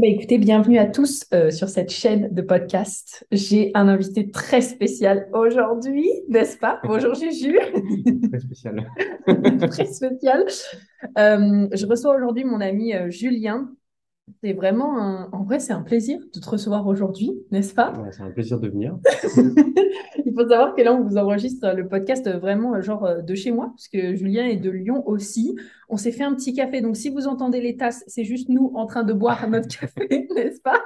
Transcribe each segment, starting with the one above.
Bah, écoutez, bienvenue à tous euh, sur cette chaîne de podcast. J'ai un invité très spécial aujourd'hui, n'est-ce pas? Bonjour Juju. Très spécial. très spécial. Euh, je reçois aujourd'hui mon ami euh, Julien, c'est vraiment un... En vrai, c'est un plaisir de te recevoir aujourd'hui, n'est-ce pas? C'est un plaisir de venir. Il faut savoir que là, on vous enregistre le podcast vraiment euh, genre euh, de chez moi, parce que Julien est de Lyon aussi. On s'est fait un petit café, donc si vous entendez les tasses, c'est juste nous en train de boire notre café, n'est-ce pas?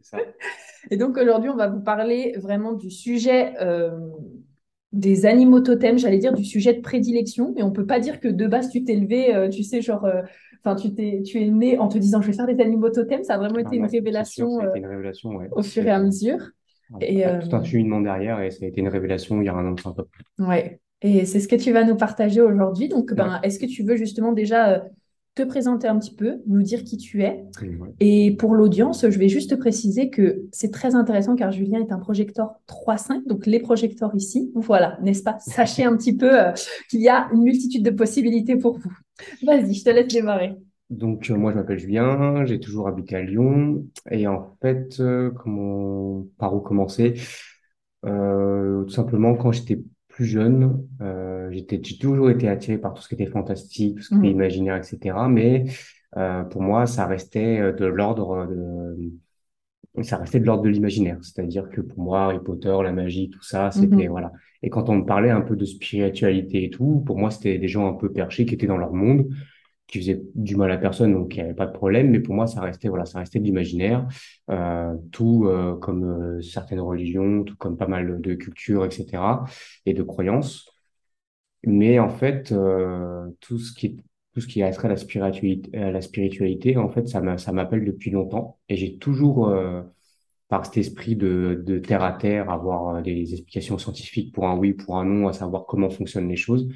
Ça. Et donc aujourd'hui, on va vous parler vraiment du sujet euh, des animaux totems, j'allais dire du sujet de prédilection. Et on peut pas dire que de base, tu t'es levé, tu sais, genre Enfin, tu, t'es, tu es né en te disant je vais faire des animaux totems, ça a vraiment été une, révélation, euh, une révélation au fur et à mesure. et, euh, tout un cheminement derrière et ça a été une révélation il y a un an de temps. Ouais, et c'est ce que tu vas nous partager aujourd'hui. Donc, ben, est-ce que tu veux justement déjà euh, te présenter un petit peu, nous dire qui tu es. Et pour l'audience, je vais juste préciser que c'est très intéressant car Julien est un projecteur 3.5, donc les projecteurs ici, voilà, n'est-ce pas? Sachez un petit peu euh, qu'il y a une multitude de possibilités pour vous. Vas-y, je te laisse démarrer. Donc euh, moi je m'appelle Julien, j'ai toujours habité à Lyon et en fait euh, comment par où commencer? Tout simplement quand j'étais plus jeune, euh, j'étais, j'ai toujours été attiré par tout ce qui était fantastique, tout ce qui était mmh. imaginaire, etc. Mais euh, pour moi, ça restait euh, de l'ordre de, ça restait de l'ordre de l'imaginaire. C'est-à-dire que pour moi, Harry Potter, la magie, tout ça, c'était mmh. voilà. Et quand on me parlait un peu de spiritualité et tout, pour moi, c'était des gens un peu perchés qui étaient dans leur monde qui faisait du mal à personne, donc il n'y avait pas de problème. Mais pour moi, ça restait, voilà, ça restait de l'imaginaire, euh, tout euh, comme euh, certaines religions, tout comme pas mal de cultures, etc. et de croyances. Mais en fait, tout ce qui tout ce qui a à la spiritualité, la spiritualité, en fait, ça m'appelle depuis longtemps. Et j'ai toujours, par cet esprit de, de terre à terre, avoir des explications scientifiques pour un oui, pour un non, à savoir comment fonctionnent les choses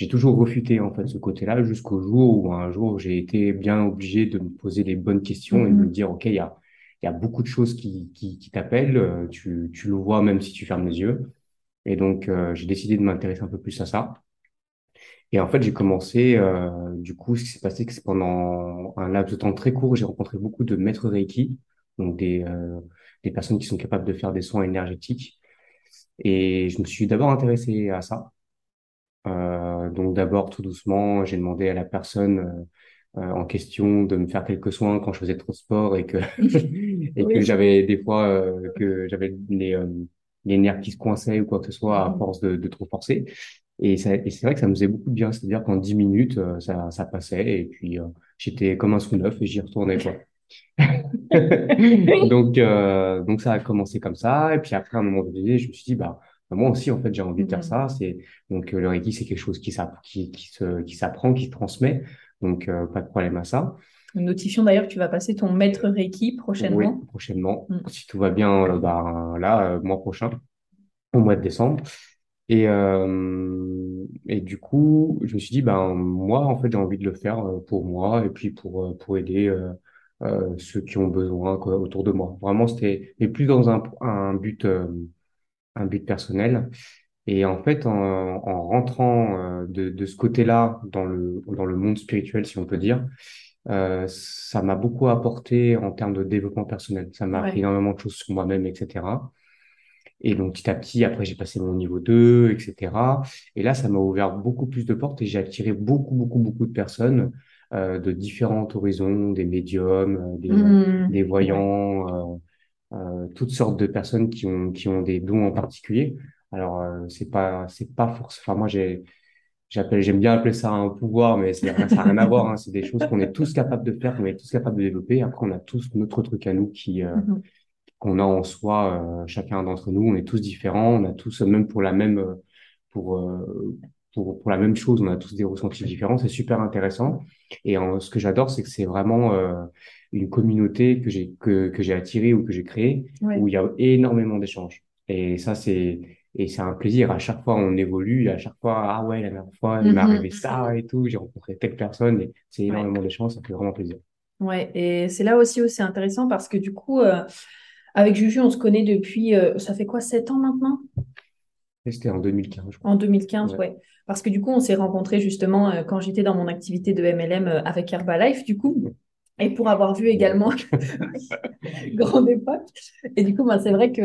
j'ai toujours refuté en fait ce côté-là jusqu'au jour où un jour j'ai été bien obligé de me poser les bonnes questions et de me mm-hmm. dire ok il y a il y a beaucoup de choses qui qui, qui t'appellent euh, tu tu le vois même si tu fermes les yeux. Et donc euh, j'ai décidé de m'intéresser un peu plus à ça. Et en fait j'ai commencé euh, du coup ce qui s'est passé c'est pendant un laps de temps très court j'ai rencontré beaucoup de maîtres Reiki donc des des personnes qui sont capables de faire des soins énergétiques. Et je me suis d'abord intéressé à ça donc d'abord, tout doucement, j'ai demandé à la personne euh, euh, en question de me faire quelques soins quand je faisais trop de sport et que et que j'avais des fois que j'avais les les nerfs qui se coinçaient ou quoi que ce soit à force de, de trop forcer. Et, et c'est vrai que ça me faisait beaucoup de bien, c'est-à-dire qu'en dix minutes, ça, ça passait et puis j'étais comme un sous neuf et j'y retournais quoi. donc donc ça a commencé comme ça et puis après à un moment donné, je me suis dit bah moi aussi, en fait, j'ai envie de faire mmh. ça. C'est donc euh, le Reiki, c'est quelque chose qui, qui, qui se, qui s'apprend, qui se transmet. Donc, euh, pas de problème à ça. Notifions d'ailleurs que tu vas passer ton maître Reiki prochainement. Oui, prochainement. Mmh. Si tout va bien, euh, bah, là, mois prochain, au mois de décembre. Et, et du coup, je me suis dit, ben moi, en fait, j'ai envie de le faire pour moi et puis pour pour aider ceux qui ont besoin quoi, autour de moi. Vraiment, c'était mais plus dans un, un but un but personnel. Et en fait, en, en rentrant euh, de, de ce côté-là dans le, dans le monde spirituel, si on peut dire, euh, ça m'a beaucoup apporté en termes de développement personnel. Ça m'a appris énormément de choses sur moi-même, etc. Et donc, petit à petit, après, j'ai passé mon niveau 2, etc. Et là, ça m'a ouvert beaucoup plus de portes et j'ai attiré beaucoup, beaucoup, beaucoup de personnes euh, de différents horizons, des médiums, des, mmh. des voyants, toutes sortes de personnes qui ont qui ont des dons en particulier. Alors euh, c'est pas c'est pas forcément. Enfin moi j'ai j'appelle j'aime bien appeler ça un pouvoir, mais ça n'a rien à voir. Hein. C'est des choses qu'on est tous capables de faire, qu'on est tous capables de développer. Après on a tous notre truc à nous qui euh, mm-hmm. qu'on a en soi. chacun d'entre nous, on est tous différents. On a tous même pour la même pour, pour, pour la même chose. On a tous des ressentis différents. C'est super intéressant. Et en, ce que j'adore, c'est que c'est vraiment une communauté que j'ai que, que j'ai attirée ou que j'ai créée où il y a énormément d'échanges. Et ça, c'est et c'est un plaisir. À chaque fois, on évolue. À chaque fois, ah ouais, la dernière fois, il m'est mm-hmm. arrivé ça et tout. J'ai rencontré telle personne et c'est énormément d'échanges. Ça fait vraiment plaisir. Ouais, et c'est là aussi où c'est intéressant parce que du coup, euh, avec Juju, on se connaît depuis, euh, ça fait quoi, 7 ans maintenant? C'était en 2015, je crois. En 2015, ouais. Parce que du coup, on s'est rencontrés justement euh, quand j'étais dans mon activité de MLM avec Herbalife, du coup. Et pour avoir vu également grande époque. Et du coup, bah, c'est vrai que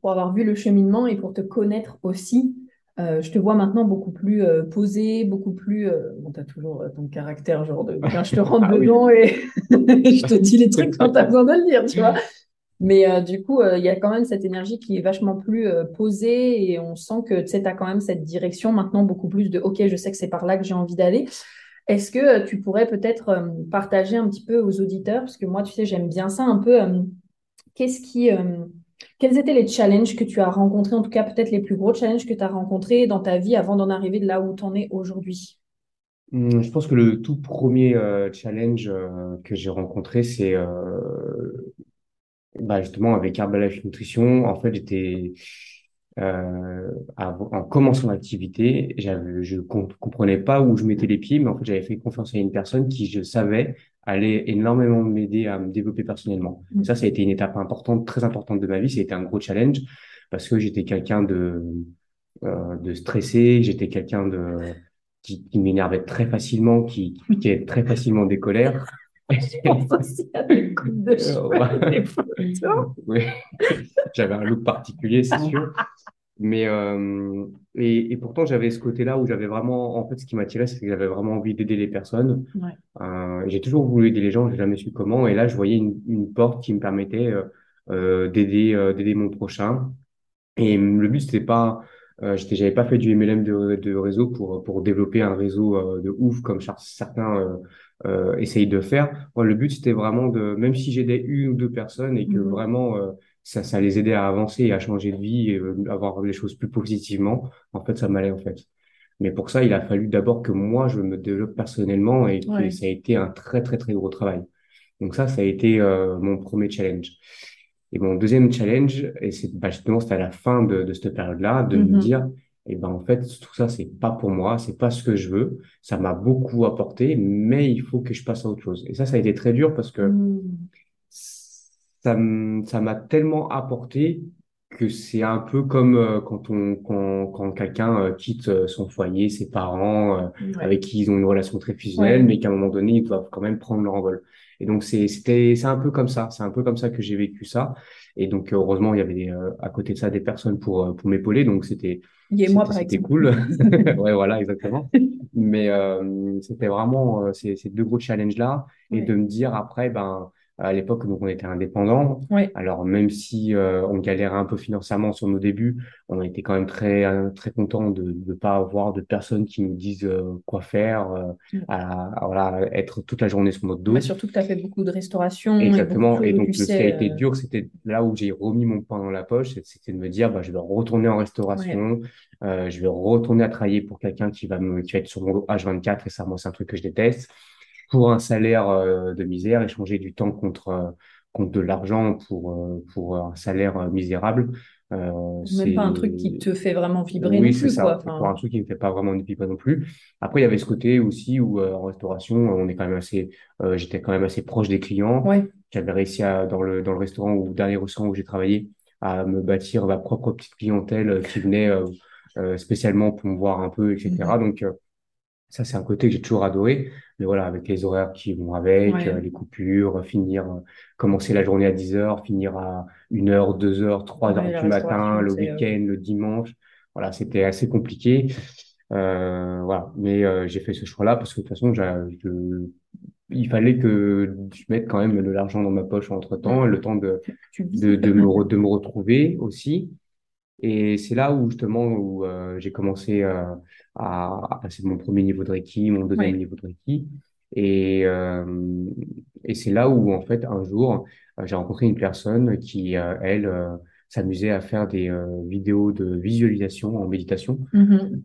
pour avoir vu le cheminement et pour te connaître aussi, euh, je te vois maintenant beaucoup plus euh, posé, beaucoup plus. Euh, bon, tu as toujours ton caractère, genre de. je te rentre ah dedans et je te dis les trucs quand tu as besoin de le dire, tu vois. Mais du coup, il y a quand même cette énergie qui est vachement plus posée et on sent que tu as quand même cette direction maintenant beaucoup plus de OK, je sais que c'est par là que j'ai envie d'aller. Est-ce que tu pourrais peut-être partager un petit peu aux auditeurs, parce que moi, tu sais, j'aime bien ça un peu. Qu'est-ce qui quels étaient les challenges que tu as rencontrés, en tout cas peut-être les plus gros challenges que tu as rencontrés dans ta vie avant d'en arriver de là où tu en es aujourd'hui? Hum, Je pense que le tout premier euh, challenge euh, que j'ai rencontré, c'est euh, bah, justement avec Herbalife Nutrition. En fait, j'étais en commençant l'activité, je comprenais pas où je mettais les pieds, mais en fait, j'avais fait confiance à une personne qui, je savais, allait énormément m'aider à me développer personnellement. Mm. Ça, ça a été une étape importante, très importante de ma vie. Ça a été un gros challenge parce que j'étais quelqu'un de, euh, de stressé, j'étais quelqu'un de qui, qui m'énervait très facilement, qui, qui avait très facilement des colères. J'avais un look particulier, c'est sûr. Mais euh, et, et, pourtant j'avais ce côté-là où j'avais vraiment en fait ce qui m'attirait c'est que j'avais vraiment envie d'aider les personnes. Ouais. Euh, j'ai toujours voulu aider les gens, j'ai jamais su comment. Et là je voyais une, une porte qui me permettait euh, euh d'aider d'aider mon prochain. Et le but c'était pas euh, j'avais pas fait du MLM de, de réseau pour pour développer un réseau de ouf comme certains essayent de faire. Moi, le but c'était vraiment de même si j'aidais une ou deux personnes et que mmh vraiment ça, ça les aidait à avancer et à changer de vie et euh, avoir les choses plus positivement. En fait, ça m'allait en fait. Mais pour ça, il a fallu d'abord que moi, je me développe personnellement et ça a été un très, très, très gros travail. Donc ça, ça a été euh, mon premier challenge. Et mon deuxième challenge, et c'est bah, justement, c'était à la fin de, de cette période-là, de me mm-hmm. dire, et ben en fait, tout ça, c'est pas pour moi, c'est pas ce que je veux. Ça m'a beaucoup apporté, mais il faut que je passe à autre chose. Et ça, ça a été très dur parce que mm ça m'a tellement apporté que c'est un peu comme euh, quand on quand, quand quelqu'un euh, quitte euh, son foyer, ses parents avec qui ils ont une relation très fusionnelle, mais qu'à un moment donné ils doivent quand même prendre leur envol. Et donc c'est c'était c'est un peu comme ça, c'est un peu comme ça que j'ai vécu ça. Et donc heureusement il y avait à côté de ça des personnes pour pour m'épauler, donc c'était c'était cool. ouais voilà exactement. mais c'était vraiment ces, ces deux gros challenges là et de me dire après ben à l'époque, donc on était indépendant. Alors même si euh, on galérait un peu financièrement sur nos débuts, on était quand même très euh, très content de ne pas avoir de personnes qui nous disent euh, quoi faire, mm. à, voilà, être toute la journée sur notre dos. surtout que tu as fait beaucoup de restauration. Exactement. Et, donc, ce qui a été dur, c'était là où j'ai remis mon pain dans la poche, c'était de me dire, bah, je vais retourner en restauration, je vais retourner à travailler pour quelqu'un qui va me, qui va être sur mon dos H24, et ça, moi, c'est un truc que je déteste pour un salaire euh, de misère, échanger du temps contre, euh, contre de l'argent pour, euh, pour un salaire misérable. Euh, même pas un truc qui te fait vraiment vibrer oui, non plus. Ça, quoi. Pour un truc qui ne fait pas vraiment vibrer non plus. Après, il y avait ce côté aussi où en restauration, on est quand même assez, j'étais quand même assez proche des clients. Ouais. J'avais réussi à, dans le, dans le restaurant ou dernier restaurant où j'ai travaillé à me bâtir ma propre petite clientèle qui venait spécialement pour me voir un peu, etc. Mmh. Donc, ça, c'est un côté que j'ai toujours adoré. Mais voilà, avec les horaires qui vont avec, euh, les coupures, finir, euh, commencer la journée à 10 heures, finir à 1 heure, 2 heures, 3 heures du matin, le euh, week-end, le dimanche. Voilà, c'était assez compliqué. Euh, voilà. Mais j'ai fait ce choix-là parce que de toute façon, je, il fallait que je mette quand même de l'argent dans ma poche entre temps, le temps de, de, de, me, de me retrouver aussi. Et c'est là où justement où euh, j'ai commencé euh, à, à passer mon premier niveau de Reiki, mon deuxième niveau de Reiki. Et, euh, et c'est là où en fait un jour j'ai rencontré une personne qui elle s'amusait à faire des vidéos de visualisation en méditation, Mhm.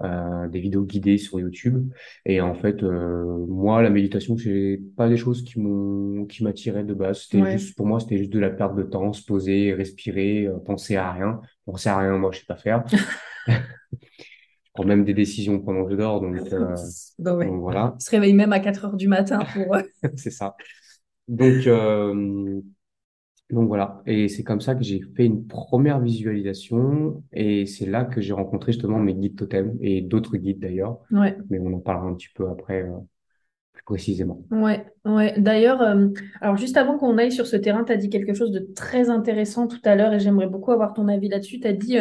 des vidéos guidées sur YouTube. Et en fait, moi, la méditation, c'est pas des choses qui m'ont qui m'attiraient de base. C'était Ouais. juste pour moi, c'était juste de la perte de temps, se poser, respirer, penser à rien. Penser à rien, moi, je sais pas faire. Prends même des décisions pendant que je dors, donc, euh, Bah ouais. donc voilà, Il se réveille même à 4 heures du matin pour... euh, c'est ça. Donc, euh, donc voilà, et c'est comme ça que j'ai fait une première visualisation, et c'est là que j'ai rencontré justement mes guides totems et d'autres guides d'ailleurs, Ouais. mais on en parlera un petit peu après euh, plus précisément. Ouais, ouais. D'ailleurs, alors juste avant qu'on aille sur ce terrain, tu as dit quelque chose de très intéressant tout à l'heure et j'aimerais beaucoup avoir ton avis là-dessus. Tu as dit,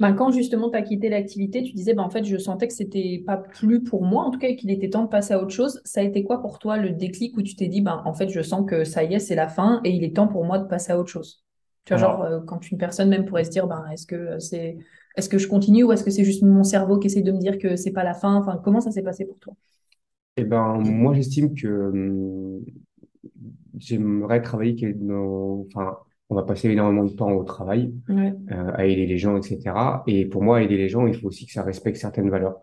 ben, quand justement tu as quitté l'activité, tu disais, ben, en fait, je sentais que c'était pas plus pour moi, en tout cas, qu'il était temps de passer à autre chose. Ça a été quoi pour toi le déclic où tu t'es dit, ben, en fait, je sens que ça y est, c'est la fin et il est temps pour moi de passer à autre chose? Tu vois, genre, euh, quand une personne même pourrait se dire, ben, est-ce que c'est, est-ce que je continue ou est-ce que c'est juste mon cerveau qui essaie de me dire que c'est pas la fin? Enfin, comment ça s'est passé pour toi? eh ben, moi j'estime que hum, j'aimerais travailler, dans- enfin, on va passer énormément de temps au travail, Ouais. euh, à aider les gens, etc. Et pour moi, aider les gens, il faut aussi que ça respecte certaines valeurs.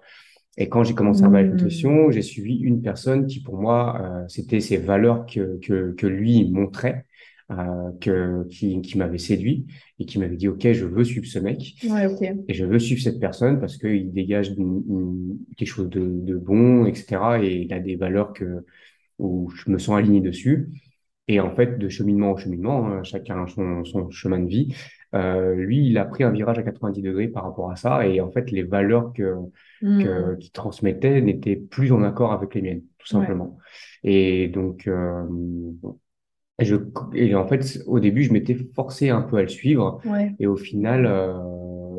Et quand j'ai commencé à faire la Hmm. nutrition, j'ai suivi une personne qui, pour moi, euh, c'était ces valeurs que, que, que lui montrait, euh, que, qui, qui m'avait séduit et qui m'avait dit, OK, je veux suivre ce mec Ouais, et je veux suivre cette personne parce qu'il dégage une- une- quelque chose de, de bon, etc. Et il a des valeurs que, où je me sens aligné dessus. Et en fait, de cheminement en cheminement, hein, chacun a son, son chemin de vie, euh, lui, il a pris un virage à 90 degrés par rapport à ça. Et en fait, les valeurs que, que, Hmm. qu'il transmettait n'étaient plus en accord avec les miennes, tout Ouais, simplement. Et donc, euh, je, et en fait, au début, je m'étais forcé un peu à le suivre. ouais. Et au final, euh,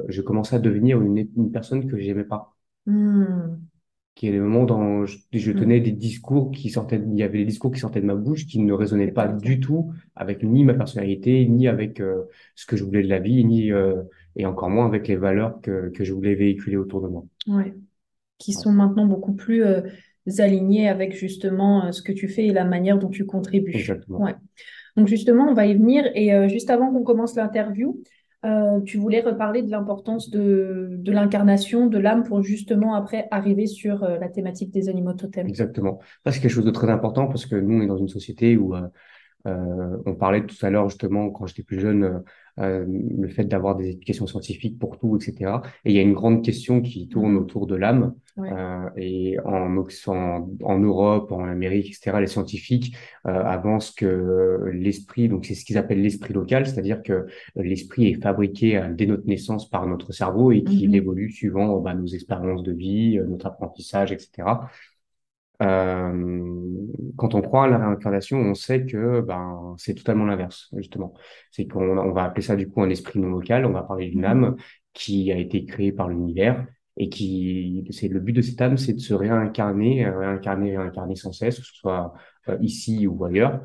je commençais à devenir une, une personne que j'aimais pas. Hmm. Qui est des moments dans, je, je Hmm. tenais des discours qui sortaient, il y avait des discours qui sortaient de ma bouche qui ne résonnaient pas le du tout avec ni ma personnalité, ni avec euh, ce que je voulais de la vie, ni, euh, et encore moins avec les valeurs que, que je voulais véhiculer autour de moi. Ouais. Qui sont maintenant beaucoup plus euh, alignés avec justement euh, ce que tu fais et la manière dont tu contribues. Exactement. Ouais. Donc justement, on va y venir. Et juste avant qu'on commence l'interview, euh, tu voulais reparler de l'importance de, de l'incarnation de l'âme pour justement après arriver sur euh, la thématique des animaux totems. Exactement. Ça, c'est quelque chose de très important parce que nous, on est dans une société où euh, Euh, on parlait tout à l'heure justement quand j'étais plus jeune, euh, le fait d'avoir des explications scientifiques pour tout, etc. Et il y a une grande question qui tourne Mhm. autour de l'âme. Ouais. Euh, et en, en, en Europe, en Amérique, etc., les scientifiques euh, avancent que l'esprit, donc c'est ce qu'ils appellent l'esprit local, c'est-à-dire que l'esprit est fabriqué euh, dès notre naissance par notre cerveau et qu'il Mhm. évolue suivant bah, nos expériences de vie, euh, notre apprentissage, etc. Euh, quand on croit à la réincarnation, on sait que ben c'est totalement l'inverse, justement. C'est qu'on on va appeler ça du coup un esprit non local. On va parler d'une Mhm. âme qui a été créée par l'univers et qui, c'est le but de cette âme, c'est de se réincarner, euh, réincarner, réincarner sans cesse, que ce soit euh, ici ou ailleurs.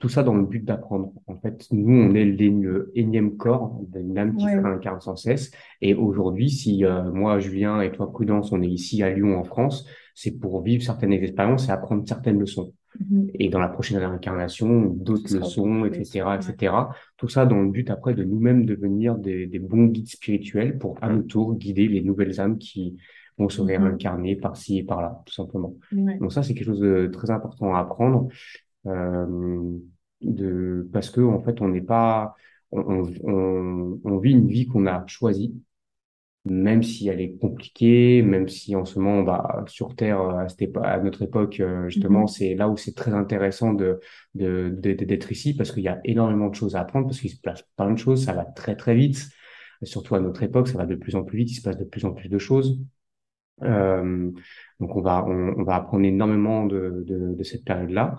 Tout ça dans le but d'apprendre. En fait, nous, on est le énième corps d'une âme qui se Ouais. réincarne sans cesse. Et aujourd'hui, si euh, moi, Julien et toi, Prudence, on est ici à Lyon, en France, c'est pour vivre certaines expériences et apprendre certaines leçons. Mhm. Et dans la prochaine réincarnation, d'autres leçons, etc., Ouais. etc. Tout ça dans le but après de nous-mêmes devenir des, des bons guides spirituels pour à notre tour guider les nouvelles âmes qui vont se Mhm. réincarner par-ci et par-là, tout simplement. Ouais. Donc ça, c'est quelque chose de très important à apprendre de parce que en fait on n'est pas on, on, on, vit une vie qu'on a choisie même si elle est compliquée même si en ce moment bah sur Terre à, cette épo- à notre époque euh, justement Mhm. c'est là où c'est très intéressant de de de- d'être ici parce qu'il y a énormément de choses à apprendre parce qu'il se passe plein de choses ça va très très vite. Surtout à notre époque ça va de plus en plus vite il se passe de plus en plus de choses. Euh, donc on va on, on va apprendre énormément de de, de cette période-là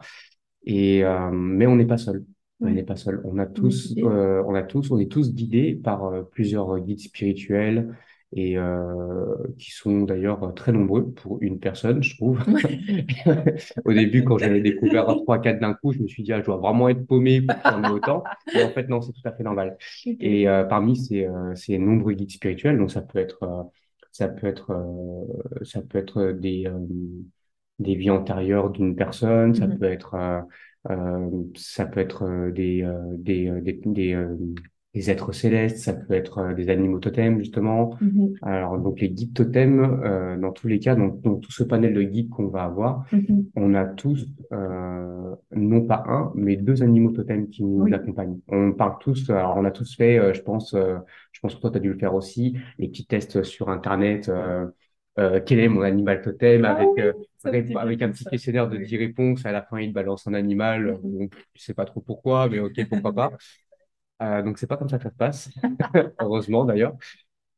et euh, mais on n'est pas seul. On n'est pas seul. On a tous, euh, on a tous, on est tous guidés par euh, plusieurs guides spirituels et euh, qui sont d'ailleurs très nombreux pour une personne, je trouve. Ouais. Au début, quand j'avais découvert trois, quatre d'un coup, je me suis dit, ah, je dois vraiment être paumé pour en ait autant. Mais en fait, non, c'est tout à fait normal. Et euh, parmi ces, euh, ces nombreux guides spirituels, donc ça peut être, euh, ça peut être, euh, ça peut être des, euh, des vies antérieures d'une personne, ça Mhm. peut être, euh, euh, ça peut être euh, des, euh, des, des, des, euh, des êtres célestes, ça peut être des animaux totems justement. Mhm. Alors donc les guides totems, euh, dans tous les cas, donc, donc tout ce panel de guides qu'on va avoir, Mhm. on a tous euh, non pas un, mais deux animaux totems qui nous Oui. accompagnent. On parle tous, alors on a tous fait, euh, je pense, euh, je pense que toi tu as dû le faire aussi, les petits tests sur Internet. Euh, euh, quel est mon animal totem Ah avec oui, avec un petit questionnaire de Oui. 10 réponses. À la fin, il balance un animal. Bon, je sais pas trop pourquoi, mais ok, pourquoi pas. Euh, donc c'est pas comme ça que ça se passe, heureusement d'ailleurs.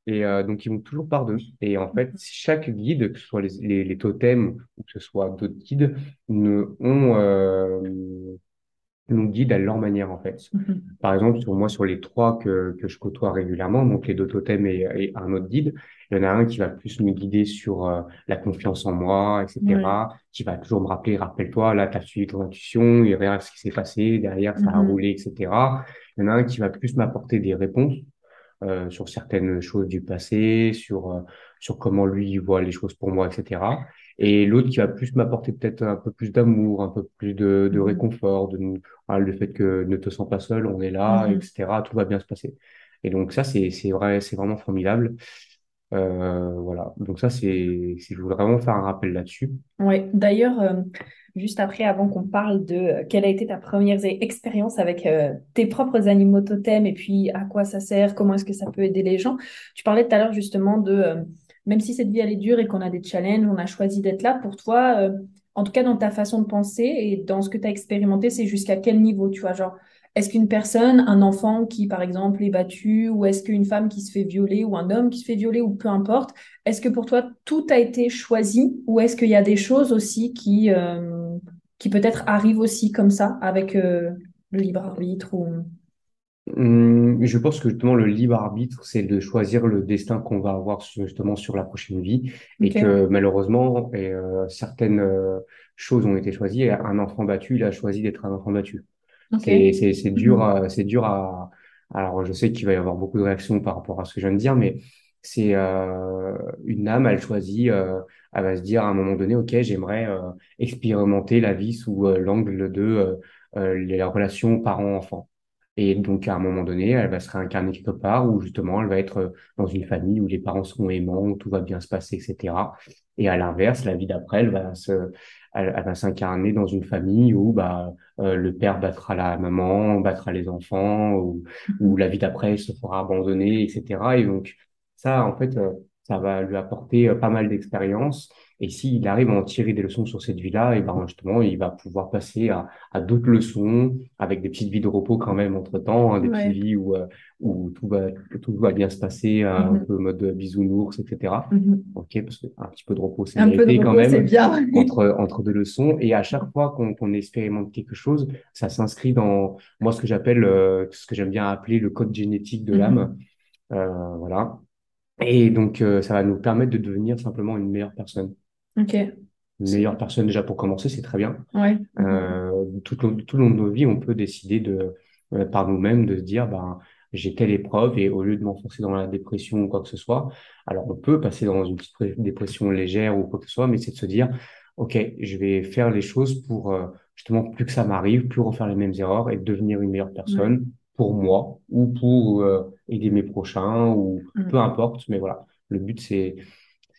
Et euh, donc ils vont toujours par deux. Et en fait, chaque guide, que ce soit les, les, les totems ou que ce soit d'autres guides, ne, ont, euh, nous guident à leur manière en fait. Mhm. Par exemple, sur moi, sur les trois que, que je côtoie régulièrement, donc les deux totems et, et un autre guide, il y en a un qui va plus me guider sur euh, la confiance en moi, Ouais. etc., qui va toujours me rappeler, rappelle-toi, là, tu as suivi ton intuition, et regarde ce qui s'est passé, derrière, ça a Mhm. roulé, etc. Il y en a un qui va plus m'apporter des réponses euh, sur certaines choses du passé, sur, euh, sur comment lui voit les choses pour moi, etc. Et l'autre qui va plus m'apporter peut-être un peu plus d'amour, un peu plus de, de Mhm. réconfort, de, ah, le fait que ne te sens pas seul, on est là, Mhm. etc. Tout va bien se passer. Et donc ça, c'est, vrai, c'est vraiment formidable. Euh, voilà. Donc ça, c'est, je voulais vraiment faire un rappel là-dessus. Ouais. D'ailleurs, euh, juste après, avant qu'on parle de euh, quelle a été ta première e- expérience avec tes propres animaux totems et puis à quoi ça sert, comment est-ce que ça peut aider les gens, tu parlais tout à l'heure justement de, même si cette vie elle est dure et qu'on a des challenges, on a choisi d'être là pour toi, euh, en tout cas dans ta façon de penser et dans ce que tu as expérimenté, c'est jusqu'à quel niveau, tu vois, genre, est-ce qu'une personne, un enfant qui par exemple est battu, ou est-ce qu'une femme qui se fait violer, ou un homme qui se fait violer, ou peu importe, est-ce que pour toi, tout a été choisi ou est-ce qu'il y a des choses aussi qui, euh, qui peut-être arrivent aussi comme ça avec euh, le libre arbitre ou... Hum, je pense que justement le libre arbitre, c'est de choisir le destin qu'on va avoir justement sur la prochaine vie et que malheureusement et, euh, certaines euh, choses ont été choisies. Et un enfant battu, il a choisi d'être un enfant battu. C'est dur Mhm. à, c'est dur à alors je sais qu'il va y avoir beaucoup de réactions par rapport à ce que je viens de dire, mais c'est euh, une âme, elle choisit, elle va se dire à un moment donné, ok, j'aimerais expérimenter la vie sous l'angle de les relations parents-enfants. Et donc, à un moment donné, elle va se réincarner quelque part où justement, elle va être euh, dans une famille où les parents sont aimants, où tout va bien se passer, etc. Et à l'inverse, la vie d'après, elle va se, elle, elle va s'incarner dans une famille où bah, euh, le père battra la maman, battra les enfants, ou où Mhm. la vie d'après elle se fera abandonner, etc. Et donc, ça, en fait, euh, ça va lui apporter euh, pas mal d'expérience. Et s'il arrive à en tirer des leçons sur cette vie-là, et ben justement, il va pouvoir passer à, à d'autres leçons, avec des petites vies de repos quand même entre-temps, hein, des petites vies où, euh, où tout va, tout va bien se passer, euh, un Mhm. peu mode bisounours, etc. Mhm. Ok, parce qu'un petit peu de repos, c'est mérité quand même bien. entre, entre deux leçons. Et à chaque fois qu'on expérimente quelque chose, ça s'inscrit dans, moi, ce que j'appelle, euh, ce que j'aime bien appeler le code génétique de l'âme. Euh, voilà. Et donc, euh, ça va nous permettre de devenir simplement une meilleure personne. Ok. Une meilleure personne, déjà pour commencer, c'est très bien. Ouais. Euh, tout, tout au long de nos vies, on peut décider de, euh, par nous-mêmes de se dire, ben, j'ai telle épreuve et au lieu de m'enfoncer dans la dépression ou quoi que ce soit, alors on peut passer dans une petite dépression légère ou quoi que ce soit, mais c'est de se dire, OK, je vais faire les choses pour euh, justement plus que ça m'arrive, plus refaire les mêmes erreurs et devenir une meilleure Ouais. personne pour moi ou pour euh, aider mes prochains ou peu Mhm. importe. Mais voilà, le but c'est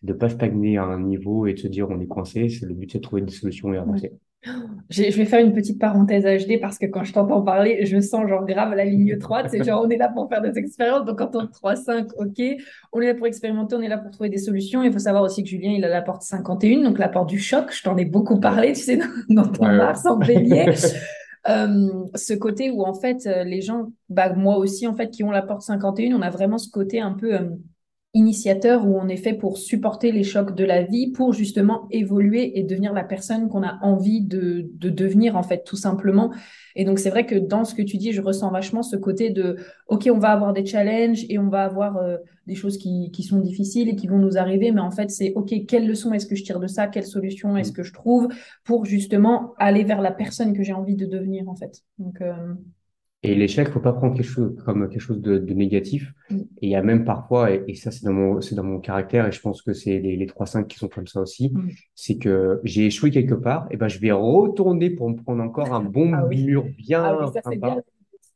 de pas stagner à un niveau et de se dire on est coincé. C'est le but c'est de trouver des solutions et avancer. Je vais faire une petite parenthèse HD parce que quand je t'entends parler, je sens genre grave la ligne droite. C'est genre on est là pour faire des expériences. Donc quand on 3-5, ok, on est là pour expérimenter, on est là pour trouver des solutions. Il faut savoir aussi que Julien, il a la porte 51, donc la porte du choc. Je t'en ai beaucoup parlé, tu sais, dans, dans ton Ouais, ouais. Mars en bélier. Euh, ce côté où en fait euh, les gens, bah, moi aussi en fait, qui ont la porte 51, on a vraiment ce côté un peu euh, initiateur où on est fait pour supporter les chocs de la vie, pour justement évoluer et devenir la personne qu'on a envie de, de devenir en fait, tout simplement. Et donc c'est vrai que dans ce que tu dis, je ressens vachement ce côté de, ok, on va avoir des challenges et on va avoir euh, des choses qui, qui sont difficiles et qui vont nous arriver, mais en fait c'est, ok, quelle leçon est-ce que je tire de ça, quelle solution est-ce que je trouve pour justement aller vers la personne que j'ai envie de devenir en fait? Donc euh, Et l'échec, faut pas prendre quelque chose comme quelque chose de, de négatif. Mm. Et il y a même parfois, et, et ça c'est dans mon, c'est dans mon caractère, et je pense que c'est les, les 3-5 qui sont comme ça aussi, Mm. c'est que j'ai échoué quelque part, et ben je vais retourner pour me prendre encore un bon Ah oui. mur bien ah oui, ça c'est bien.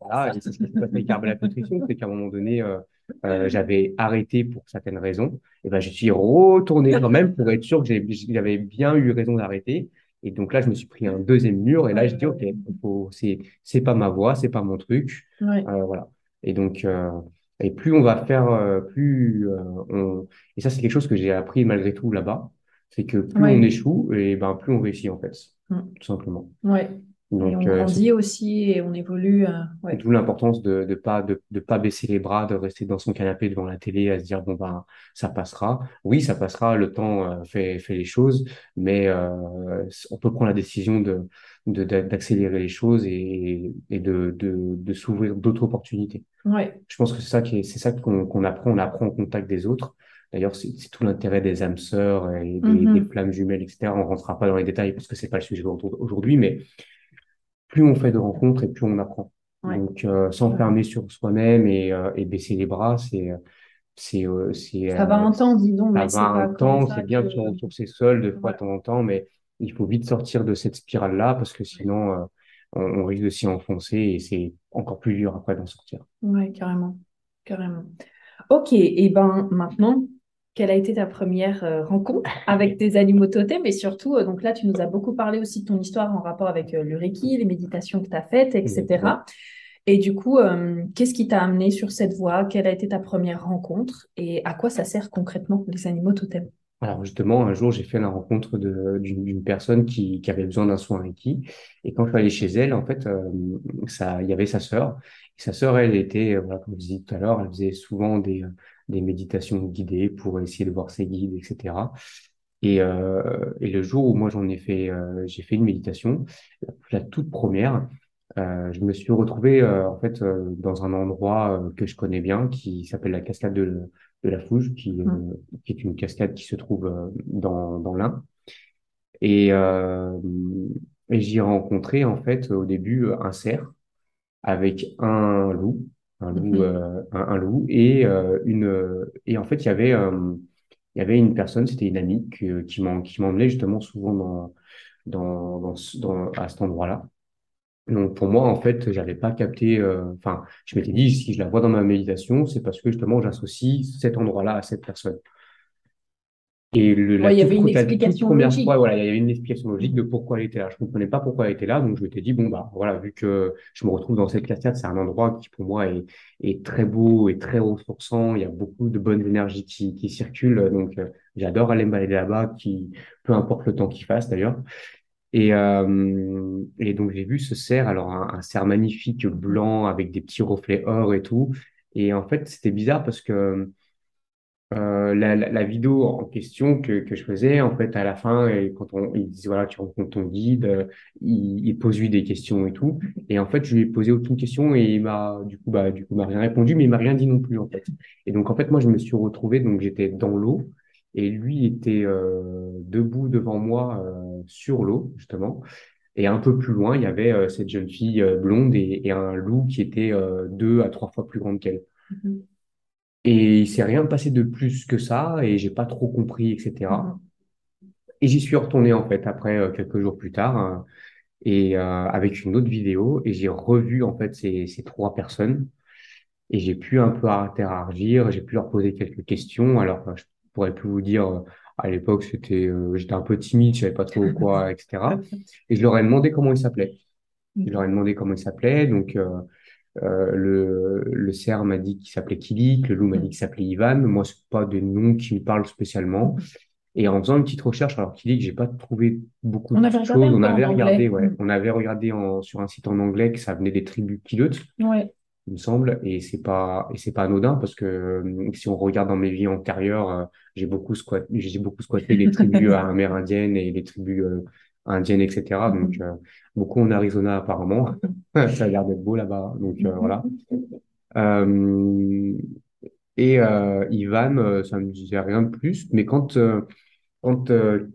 voilà, et c'est ce qui s'est passé avec Herbalife Nutrition, c'est qu'à un moment donné, euh, euh, j'avais arrêté pour certaines raisons. Et ben, je suis retourné quand même pour être sûr que j'avais bien eu raison d'arrêter. Et donc là, je me suis pris un deuxième mur. Et là, je dis, OK, faut, c'est, c'est pas ma voie, c'est pas mon truc. Ouais. Euh, voilà. Et donc, euh, et plus on va faire, euh, plus euh, on... Et ça, c'est quelque chose que j'ai appris malgré tout là-bas. C'est que plus Ouais. on échoue, et ben plus on réussit en fait, Mm. tout simplement. Ouais. Et on euh, grandit aussi et on évolue. euh, ouais. D'où l'importance de de pas de, de pas baisser les bras, de rester dans son canapé devant la télé à se dire bon ben ça passera. Oui, ça passera, le temps euh, fait fait les choses, mais euh, on peut prendre la décision de d'accélérer les choses et et de de de s'ouvrir d'autres opportunités. Ouais. Je pense que c'est ça qui est c'est ça qu'on qu'on apprend, on apprend au contact des autres. D'ailleurs, c'est tout l'intérêt des âmes sœurs et des, des flammes jumelles, etc. On rentrera pas dans les détails parce que c'est pas le sujet aujourd'hui, mais plus on fait de rencontres et plus on apprend. Ouais. Donc, euh, s'enfermer sur soi-même et, euh, et baisser les bras, c'est, c'est, euh, c'est, Ça va un temps, dis donc, ça mais va un temps, c'est bien de que- se ressourcer seul de fois de temps en temps, mais il faut vite sortir de cette spirale-là parce que sinon, on, on risque de s'y enfoncer et c'est encore plus dur après d'en sortir. Ouais, carrément. Carrément. Ok, et ben maintenant, quelle a été ta première euh, rencontre avec tes animaux totems? Et surtout, euh, donc là, tu nous as beaucoup parlé aussi de ton histoire en rapport avec euh, le Reiki, les méditations que tu as faites, etc. Et du coup, euh, qu'est-ce qui t'a amené sur cette voie? Quelle a été ta première rencontre? Et à quoi ça sert concrètement, les animaux totems? Alors justement, un jour, j'ai fait la rencontre d'une personne qui, qui avait besoin d'un soin Reiki. Et quand je suis allé chez elle, en fait, euh, ça, il y avait sa sœur. Et sa sœur, elle était, voilà, comme je disais tout à l'heure, elle faisait souvent des, des méditations guidées pour essayer de voir ses guides, etc. Et, euh, et le jour où moi j'en ai fait, euh, j'ai fait une méditation, la, toute première, euh, je me suis retrouvé euh, en fait euh, dans un endroit euh, que je connais bien, qui s'appelle la cascade de, de la Fouge, qui, euh, Mm. qui est une cascade qui se trouve dans, dans l'Ain. Et, euh, et j'y ai rencontré en fait au début un cerf avec un loup, un loup, Mhm. euh, un, un loup et euh, une et en fait il y avait euh, il y avait une personne, c'était une amie que- qui m'en qui m'emmenait justement souvent dans dans dans, ce- dans- à cet endroit-là. Donc pour moi en fait j'avais pas capté, euh, enfin je m'étais dit si je la vois dans ma méditation c'est parce que justement j'associe cet endroit-là à cette personne. Et le, la il y avait une explication première logique. fois, voilà, il y avait une explication logique de pourquoi elle était là. Je comprenais pas pourquoi elle était là, donc je m'étais dit, bon, bah, voilà, vu que je me retrouve dans cette cascade, c'est un endroit qui, pour moi, est, est très beau et très ressourçant. Il y a beaucoup de bonnes énergies qui, qui circulent, donc euh, j'adore aller me balader là-bas, qui, peu importe le temps qu'il fasse, d'ailleurs. Et, euh, et donc, j'ai vu ce cerf, alors un, un cerf magnifique, blanc, avec des petits reflets or et tout. Et en fait, c'était bizarre parce que euh, la, la, la vidéo en question que, que je faisais, en fait, à la fin, et quand on, il dit, voilà, tu rencontres ton guide, euh, il, il pose lui des questions et tout. Et en fait, je lui ai posé aucune question et il m'a, du coup, bah, du coup, m'a rien répondu, mais il m'a rien dit non plus, en fait. Et donc, en fait, moi, je me suis retrouvé, donc j'étais dans l'eau et lui était euh, debout devant moi euh, sur l'eau, justement. Et un peu plus loin, il y avait euh, cette jeune fille euh, blonde et, et un loup qui était deux à trois fois plus grande qu'elle. Mhm. Et il s'est rien passé de plus que ça, et j'ai pas trop compris, etc. Mhm. Et j'y suis retourné en fait après euh, quelques jours plus tard, euh, et euh, avec une autre vidéo, et j'ai revu en fait ces, ces trois personnes, et j'ai pu un peu interagir, j'ai pu leur poser quelques questions. Alors je pourrais plus vous dire euh, à l'époque c'était, j'étais un peu timide, je savais pas trop quoi, etc. Et je leur ai demandé comment ils s'appelaient. Je leur ai demandé comment ils s'appelaient, donc. Euh, le, le cerf m'a dit qu'il s'appelait Kilik, le loup m'a dit qu'il s'appelait Ivan. Moi, c'est pas des noms qui me parlent spécialement. Et en faisant une petite recherche, alors Kilik, j'ai pas trouvé beaucoup On de avait regardé choses. un On avait regardé, ouais, Mm. on avait regardé en, sur un site en anglais que ça venait des tribus Kilut, Ouais. il me semble, et c'est pas, et c'est pas anodin parce que euh, si on regarde dans mes vies antérieures, euh, j'ai beaucoup squatté, j'ai beaucoup squatté les tribus amérindiennes et les tribus euh, indiennes, etc. Donc, euh, beaucoup en Arizona apparemment. Ça a l'air d'être beau là-bas. Donc, euh, voilà. Euh, et Ivan, ça me disait rien de plus, mais quand, quand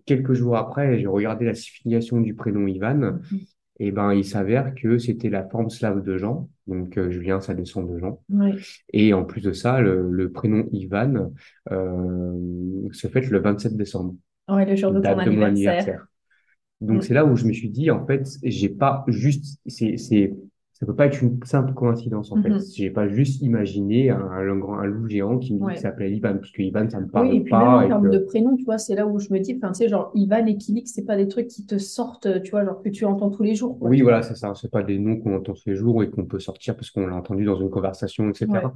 quelques jours après, j'ai regardé la signification du prénom Ivan, Mhm. et ben il s'avère que c'était la forme slave de Jean, donc euh, Julien, ça descend de Jean. Ouais. Et en plus de ça, le, le prénom Ivan euh, se fête le 27 décembre, Ouais, le jour de ton anniversaire. anniversaire. Donc Mm. c'est là où je me suis dit, en fait, j'ai pas juste, c'est, c'est, ça peut pas être une simple coïncidence en fait. Mhm. J'ai pas juste imaginé un, un, grand- un loup géant qui Ouais. s'appelait Ivan, parce que Ivan, ça me Oui, parle et puis même pas en et termes que de prénom, tu vois, c'est là où je me dis, enfin, tu sais, genre Ivan et Kilix, c'est pas des trucs qui te sortent, tu vois, genre que tu entends tous les jours, quoi, oui, voilà, c'est ça. C'est pas des noms qu'on entend tous les jours et qu'on peut sortir parce qu'on l'a entendu dans une conversation, etc. Ouais.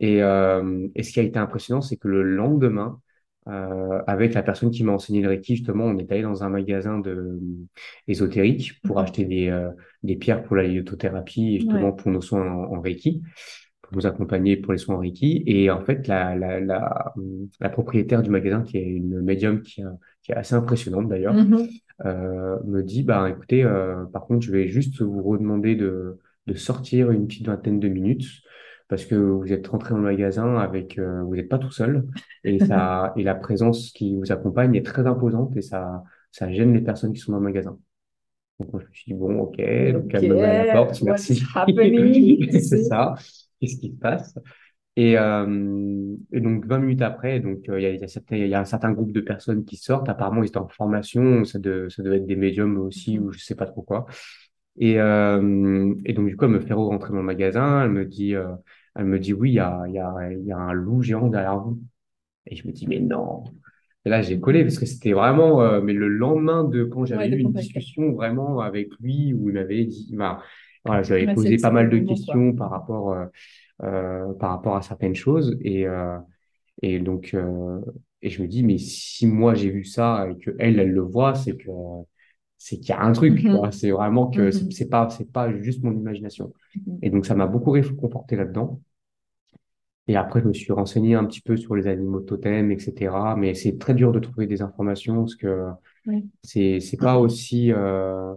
Et, euh, et ce qui a été impressionnant, c'est que le lendemain, euh, avec la personne qui m'a enseigné le Reiki, justement, on est allé dans un magasin de euh, ésotérique pour Mhm. acheter des, euh, des pierres pour la lithothérapie justement Ouais. pour nos soins en, en Reiki, pour nous accompagner pour les soins en Reiki. Et en fait, la, la, la, la propriétaire du magasin, qui est une médium qui, a- qui est assez impressionnante d'ailleurs, Mhm. euh, me dit, bah, écoutez, euh, par contre, je vais juste vous redemander de, de sortir une petite vingtaine de minutes parce que vous êtes rentré dans le magasin avec, euh, vous n'êtes pas tout seul et ça, et la présence qui vous accompagne est très imposante et ça, ça gêne les personnes qui sont dans le magasin. Donc, moi, je me suis dit, bon, ok, donc Ok, elle me met à la porte, merci. C'est ça. Qu'est-ce qui se passe? Et, euh, et donc, 20 minutes après, donc, euh, il y a, y a y a un certain groupe de personnes qui sortent. Apparemment, ils étaient en formation. Ça, de, ça devait être des médiums aussi, Mhm. ou je sais pas trop quoi. Et, euh, et donc, du coup, elle me fait rentrer dans le magasin. Elle me dit, euh, elle me dit, oui, il y a, il y a, il y a un loup géant derrière vous. Et je me dis, mais non. Et là, j'ai collé parce que c'était vraiment, euh, mais le lendemain de quand j'avais Ouais, eu une discussion vraiment avec lui où il m'avait dit, bah, voilà, je lui avais Ouais, posé pas mal de quoi. questions par rapport, euh, euh, par rapport à certaines choses. Et, euh, et donc, euh, et je me dis, mais si moi j'ai vu ça et que elle, elle le voit, c'est que, c'est qu'il y a un truc, Mhm. C'est vraiment que c'est Mhm. c'est pas, c'est pas juste mon imagination. Mhm. Et donc, ça m'a beaucoup réconforté là-dedans. Et après, je me suis renseigné un petit peu sur les animaux totems, etc. Mais c'est très dur de trouver des informations parce que c'est c'est pas aussi euh,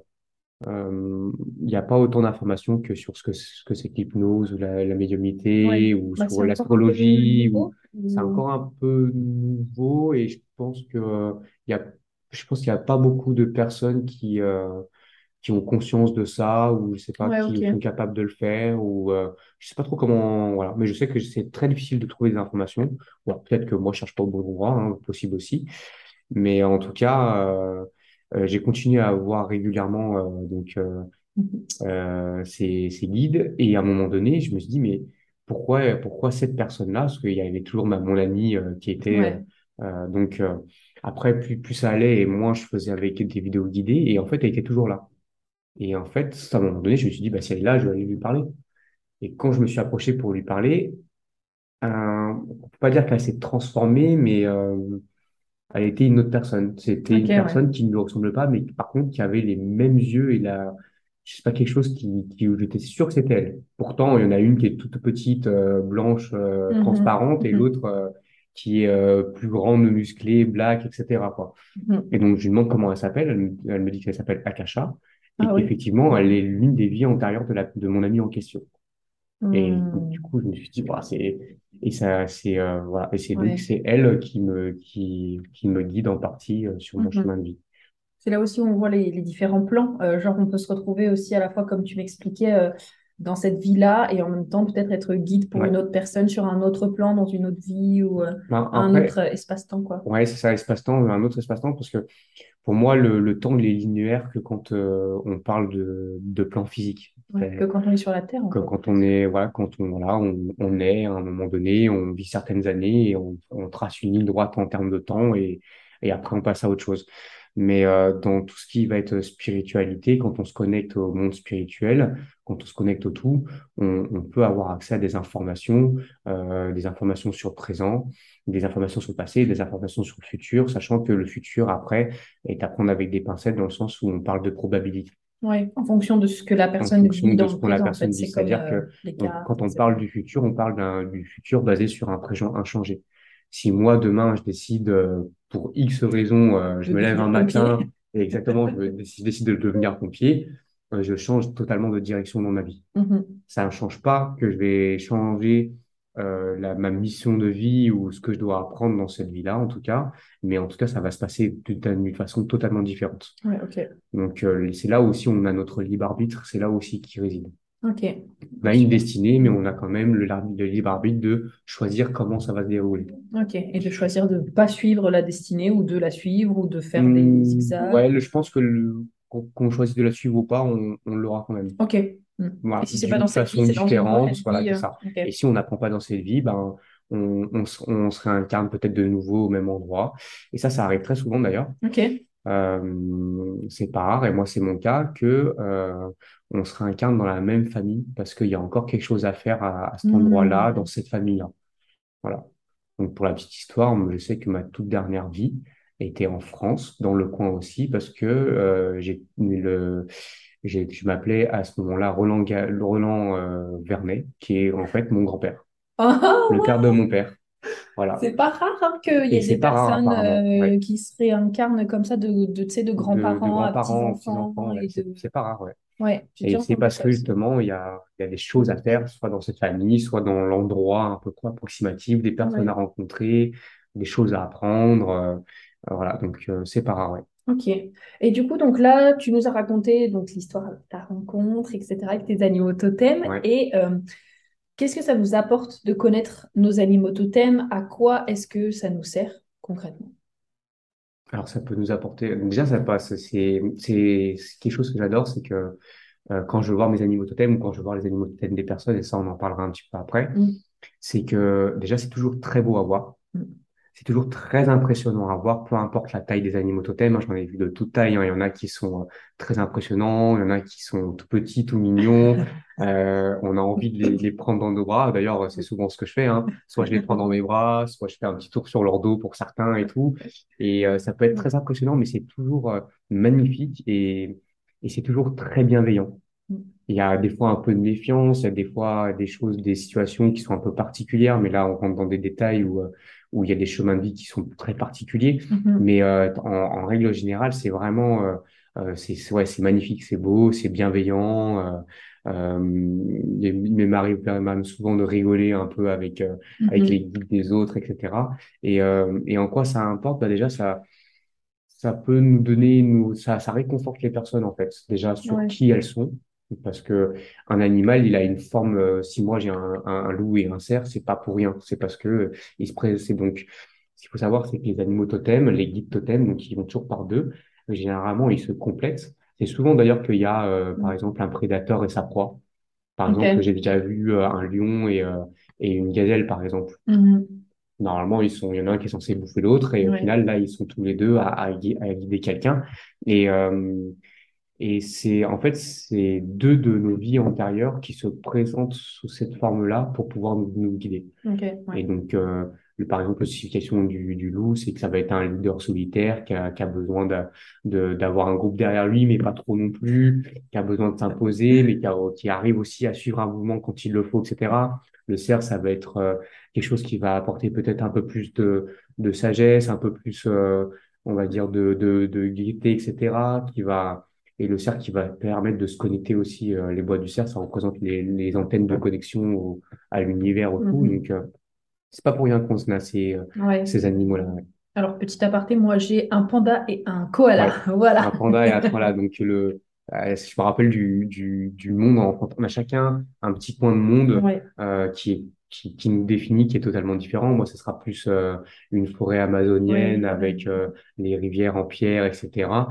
euh, il n'y a pas autant d'informations que sur ce que ce que c'est que l'hypnose ou la, la médiumnité ou Bah, sur l'astrologie ou c'est ou- encore un peu nouveau et je pense que euh, il y a je pense qu'il y a pas beaucoup de personnes qui euh, qui ont conscience de ça ou je sais pas Ouais, qui sont capables de le faire ou euh, je sais pas trop comment voilà. Mais je sais que c'est très difficile de trouver des informations. Bon, peut-être que moi je cherche pas au bon endroit hein, possible aussi. Mais en tout cas euh, euh, j'ai continué à voir régulièrement euh, donc euh, Mhm. ces, ces guides et à un moment donné je me suis dit mais pourquoi pourquoi cette personne-là? Parce qu'il y avait toujours ma, mon ami euh, qui était Ouais. euh, donc euh, après plus plus ça allait et moins je faisais avec des vidéos guidées et en fait elle était toujours là et en fait, à un moment donné, je me suis dit, bah, si elle est là, je vais aller lui parler. Et quand je me suis approché pour lui parler, euh, on peut pas dire qu'elle s'est transformée, mais euh, elle était une autre personne. C'était une ouais. personne qui ne lui ressemblait pas, mais par contre, qui avait les mêmes yeux et la, je sais pas, quelque chose qui, qui, où j'étais sûr que c'était elle. Pourtant, il y en a une qui est toute petite, euh, blanche, euh, Mhm. transparente, et Mhm. l'autre euh, qui est euh, plus grande, musclée, black, etc., quoi. Mhm. Et donc, je lui demande comment elle s'appelle. Elle me, elle me dit qu'elle s'appelle Akasha et Ah oui. qu'effectivement, elle est l'une des vies antérieures de, la, de mon ami en question. Et donc, du coup, je me suis dit, c'est, et ça, c'est, euh, voilà, et c'est donc, c'est elle qui me, qui, qui me guide en partie euh, sur mon Mhm. chemin de vie. C'est là aussi où on voit les, les différents plans. Genre, on peut se retrouver aussi à la fois, comme tu m'expliquais, dans cette vie-là et en même temps peut-être être guide pour Ouais. une autre personne sur un autre plan, dans une autre vie ou euh, Ben, un après, autre euh, espace-temps, quoi. ouais, c'est ça, espace-temps, un autre espace-temps, parce que pour moi, le, le temps, il est linéaire que quand euh, on parle de, de plan physique. Ouais, que quand on est sur la Terre, en que fait. quand on est, voilà, quand on, voilà, on, on est à un moment donné, on vit certaines années et on, on trace une ligne droite en termes de temps et, et après on passe à autre chose. Mais euh, dans tout ce qui va être spiritualité, quand on se connecte au monde spirituel, quand on se connecte au tout, on, on peut avoir accès à des informations, euh, des informations sur le présent, des informations sur le passé, des informations sur le futur, sachant que le futur après est à prendre avec des pincettes dans le sens où on parle de probabilité. Ouais, en fonction de ce que la En personne de dans ce le que la en personne fait. dit, c'est-à-dire euh, que on- quand on parle du futur, on parle du futur basé sur un présent inchangé. Si moi, demain, je décide, pour X raisons, euh, je me lève un pompier. matin et exactement, je, me- je décide de devenir pompier, euh, je change totalement de direction dans ma vie. Mhm. Ça ne change pas que je vais changer euh, la, ma mission de vie ou ce que je dois apprendre dans cette vie-là, en tout cas. Mais en tout cas, ça va se passer d'une façon totalement différente. Ouais. Donc, euh, c'est là aussi où on a notre libre arbitre, c'est là aussi qui réside. Ok. On a une destinée, mais on a quand même le, libre arbitre de choisir comment ça va se dérouler. Ok. Et de choisir de ne pas suivre la destinée ou de la suivre ou de faire des Hmm, zigzags. ouais, le- je pense que le- qu'on choisit de la suivre ou pas, on, on l'aura quand même. Ok. Mm. Voilà, Et si c'est pas dans cette vie, dans différente, prochaine voilà, vie. c'est euh, ça. ok. Et si on n'apprend pas dans cette vie, ben, on, on se réincarne peut-être de nouveau au même endroit. Et ça, ça arrive très souvent d'ailleurs. Ok. Euh, c'est pas rare, et moi c'est mon cas, que euh, on se réincarne dans la même famille parce qu'il y a encore quelque chose à faire à, à cet endroit-là, dans Mm. cette famille-là. Voilà. Donc pour la petite histoire, je sais que ma toute dernière vie était en France, dans le coin aussi, parce que euh, j'ai le je m'appelais à ce moment-là Roland Ga- Roland euh, Vernet, qui est en fait mon grand-père, Ah, le père de mon père. Voilà. C'est pas rare hein, qu'il y ait des rare personnes euh, Ouais. qui se réincarnent comme ça de, de, de De, de grands-parents à grands-parents, petits-enfants C'est de... c'est pas rare, ouais. Et c'est parce que justement, il y a, y a des choses à faire, soit dans cette famille, soit dans l'endroit un peu approximatif, des personnes Ouais. à rencontrer, des choses à apprendre. euh, voilà, donc euh, c'est pas rare, ouais. Ok. Et du coup, donc là, tu nous as raconté donc l'histoire de ta rencontre, etc., avec tes animaux totems. Et qu'est-ce que ça nous apporte de connaître nos animaux totems? À quoi est-ce que ça nous sert concrètement? Alors ça peut nous apporter, déjà ça passe, c'est quelque chose que j'adore, c'est que euh, quand je voir mes animaux totems ou quand je voir les animaux totems des personnes, et ça on en parlera un petit peu après, Mm. c'est que déjà c'est toujours très beau à voir. Mm. C'est toujours très impressionnant à voir, peu importe la taille des animaux totems. hein, j'en ai vu de toute taille. hein. Il y en a qui sont euh, très impressionnants, il y en a qui sont tout petits, tout mignons. Euh, on a envie de les, les prendre dans nos bras. D'ailleurs, c'est souvent ce que je fais. Hein. Soit je les prends dans mes bras, soit je fais un petit tour sur leur dos pour certains et tout. Et euh, ça peut être très impressionnant, mais c'est toujours euh, magnifique et, et c'est toujours très bienveillant. Il y a des fois un peu de méfiance, il y a des fois des choses, des situations qui sont un peu particulières, mais là, on rentre dans des détails où, où il y a des chemins de vie qui sont très particuliers. Mhm. Mais euh, en, en règle générale, c'est vraiment, euh, euh, c'est ouais, c'est magnifique, c'est beau, c'est bienveillant. Euh, euh, il m'arrive même souvent de rigoler un peu avec euh, avec Mhm. les guides des autres, etc. Et euh, et en quoi ça importe? Bah déjà, ça ça peut nous donner, nous, ça, ça réconforte les personnes en fait, déjà sur Ouais. qui elles sont, parce que un animal, il a une forme. euh, si moi j'ai un, un, un loup et un cerf, c'est pas pour rien, c'est parce que euh, il se c'est donc. Ce qu'il faut savoir, c'est que les animaux totems, les guides totems, donc ils vont toujours par deux. Généralement, ils se complètent. C'est souvent d'ailleurs qu'il y a, euh, par exemple, un prédateur et sa proie. Par exemple, j'ai déjà vu euh, un lion et euh, et une gazelle, par exemple. Mhm. Normalement, ils sont, il y en a un qui est censé bouffer l'autre, et au final, là, ils sont tous les deux à, à, gui- à guider quelqu'un. Et, euh, et c'est, en fait, c'est deux de nos vies antérieures qui se présentent sous cette forme-là pour pouvoir nous, nous guider. Ok, Et donc, euh, le- par exemple, la signification du, du loup, c'est que ça va être un leader solitaire qui a, qui a besoin de, de- d'avoir un groupe derrière lui, mais pas trop non plus, qui a besoin de s'imposer, mais qui, a- qui arrive aussi à suivre un mouvement quand il le faut, etc. Le cerf, ça va être euh, quelque chose qui va apporter peut-être un peu plus de, de sagesse, un peu plus, euh, on va dire, de, de, de gaieté, etc. Qui va, et le cerf qui va permettre de se connecter aussi, euh, les bois du cerf, ça représente les, les antennes de connexion au- à l'univers, au tout. Mhm. Donc, euh, c'est pas pour rien qu'on se ces, euh, Ouais. ces animaux-là. ouais. Alors, petit aparté, moi j'ai un panda et un koala. Ouais. Voilà. Un panda et un voilà. Donc le, euh, je me rappelle du, du, du monde. en- On a chacun un petit coin de monde qui est qui, qui nous définit, qui est totalement différent. Moi, ce sera plus euh, une forêt amazonienne avec euh, les rivières en pierre, etc.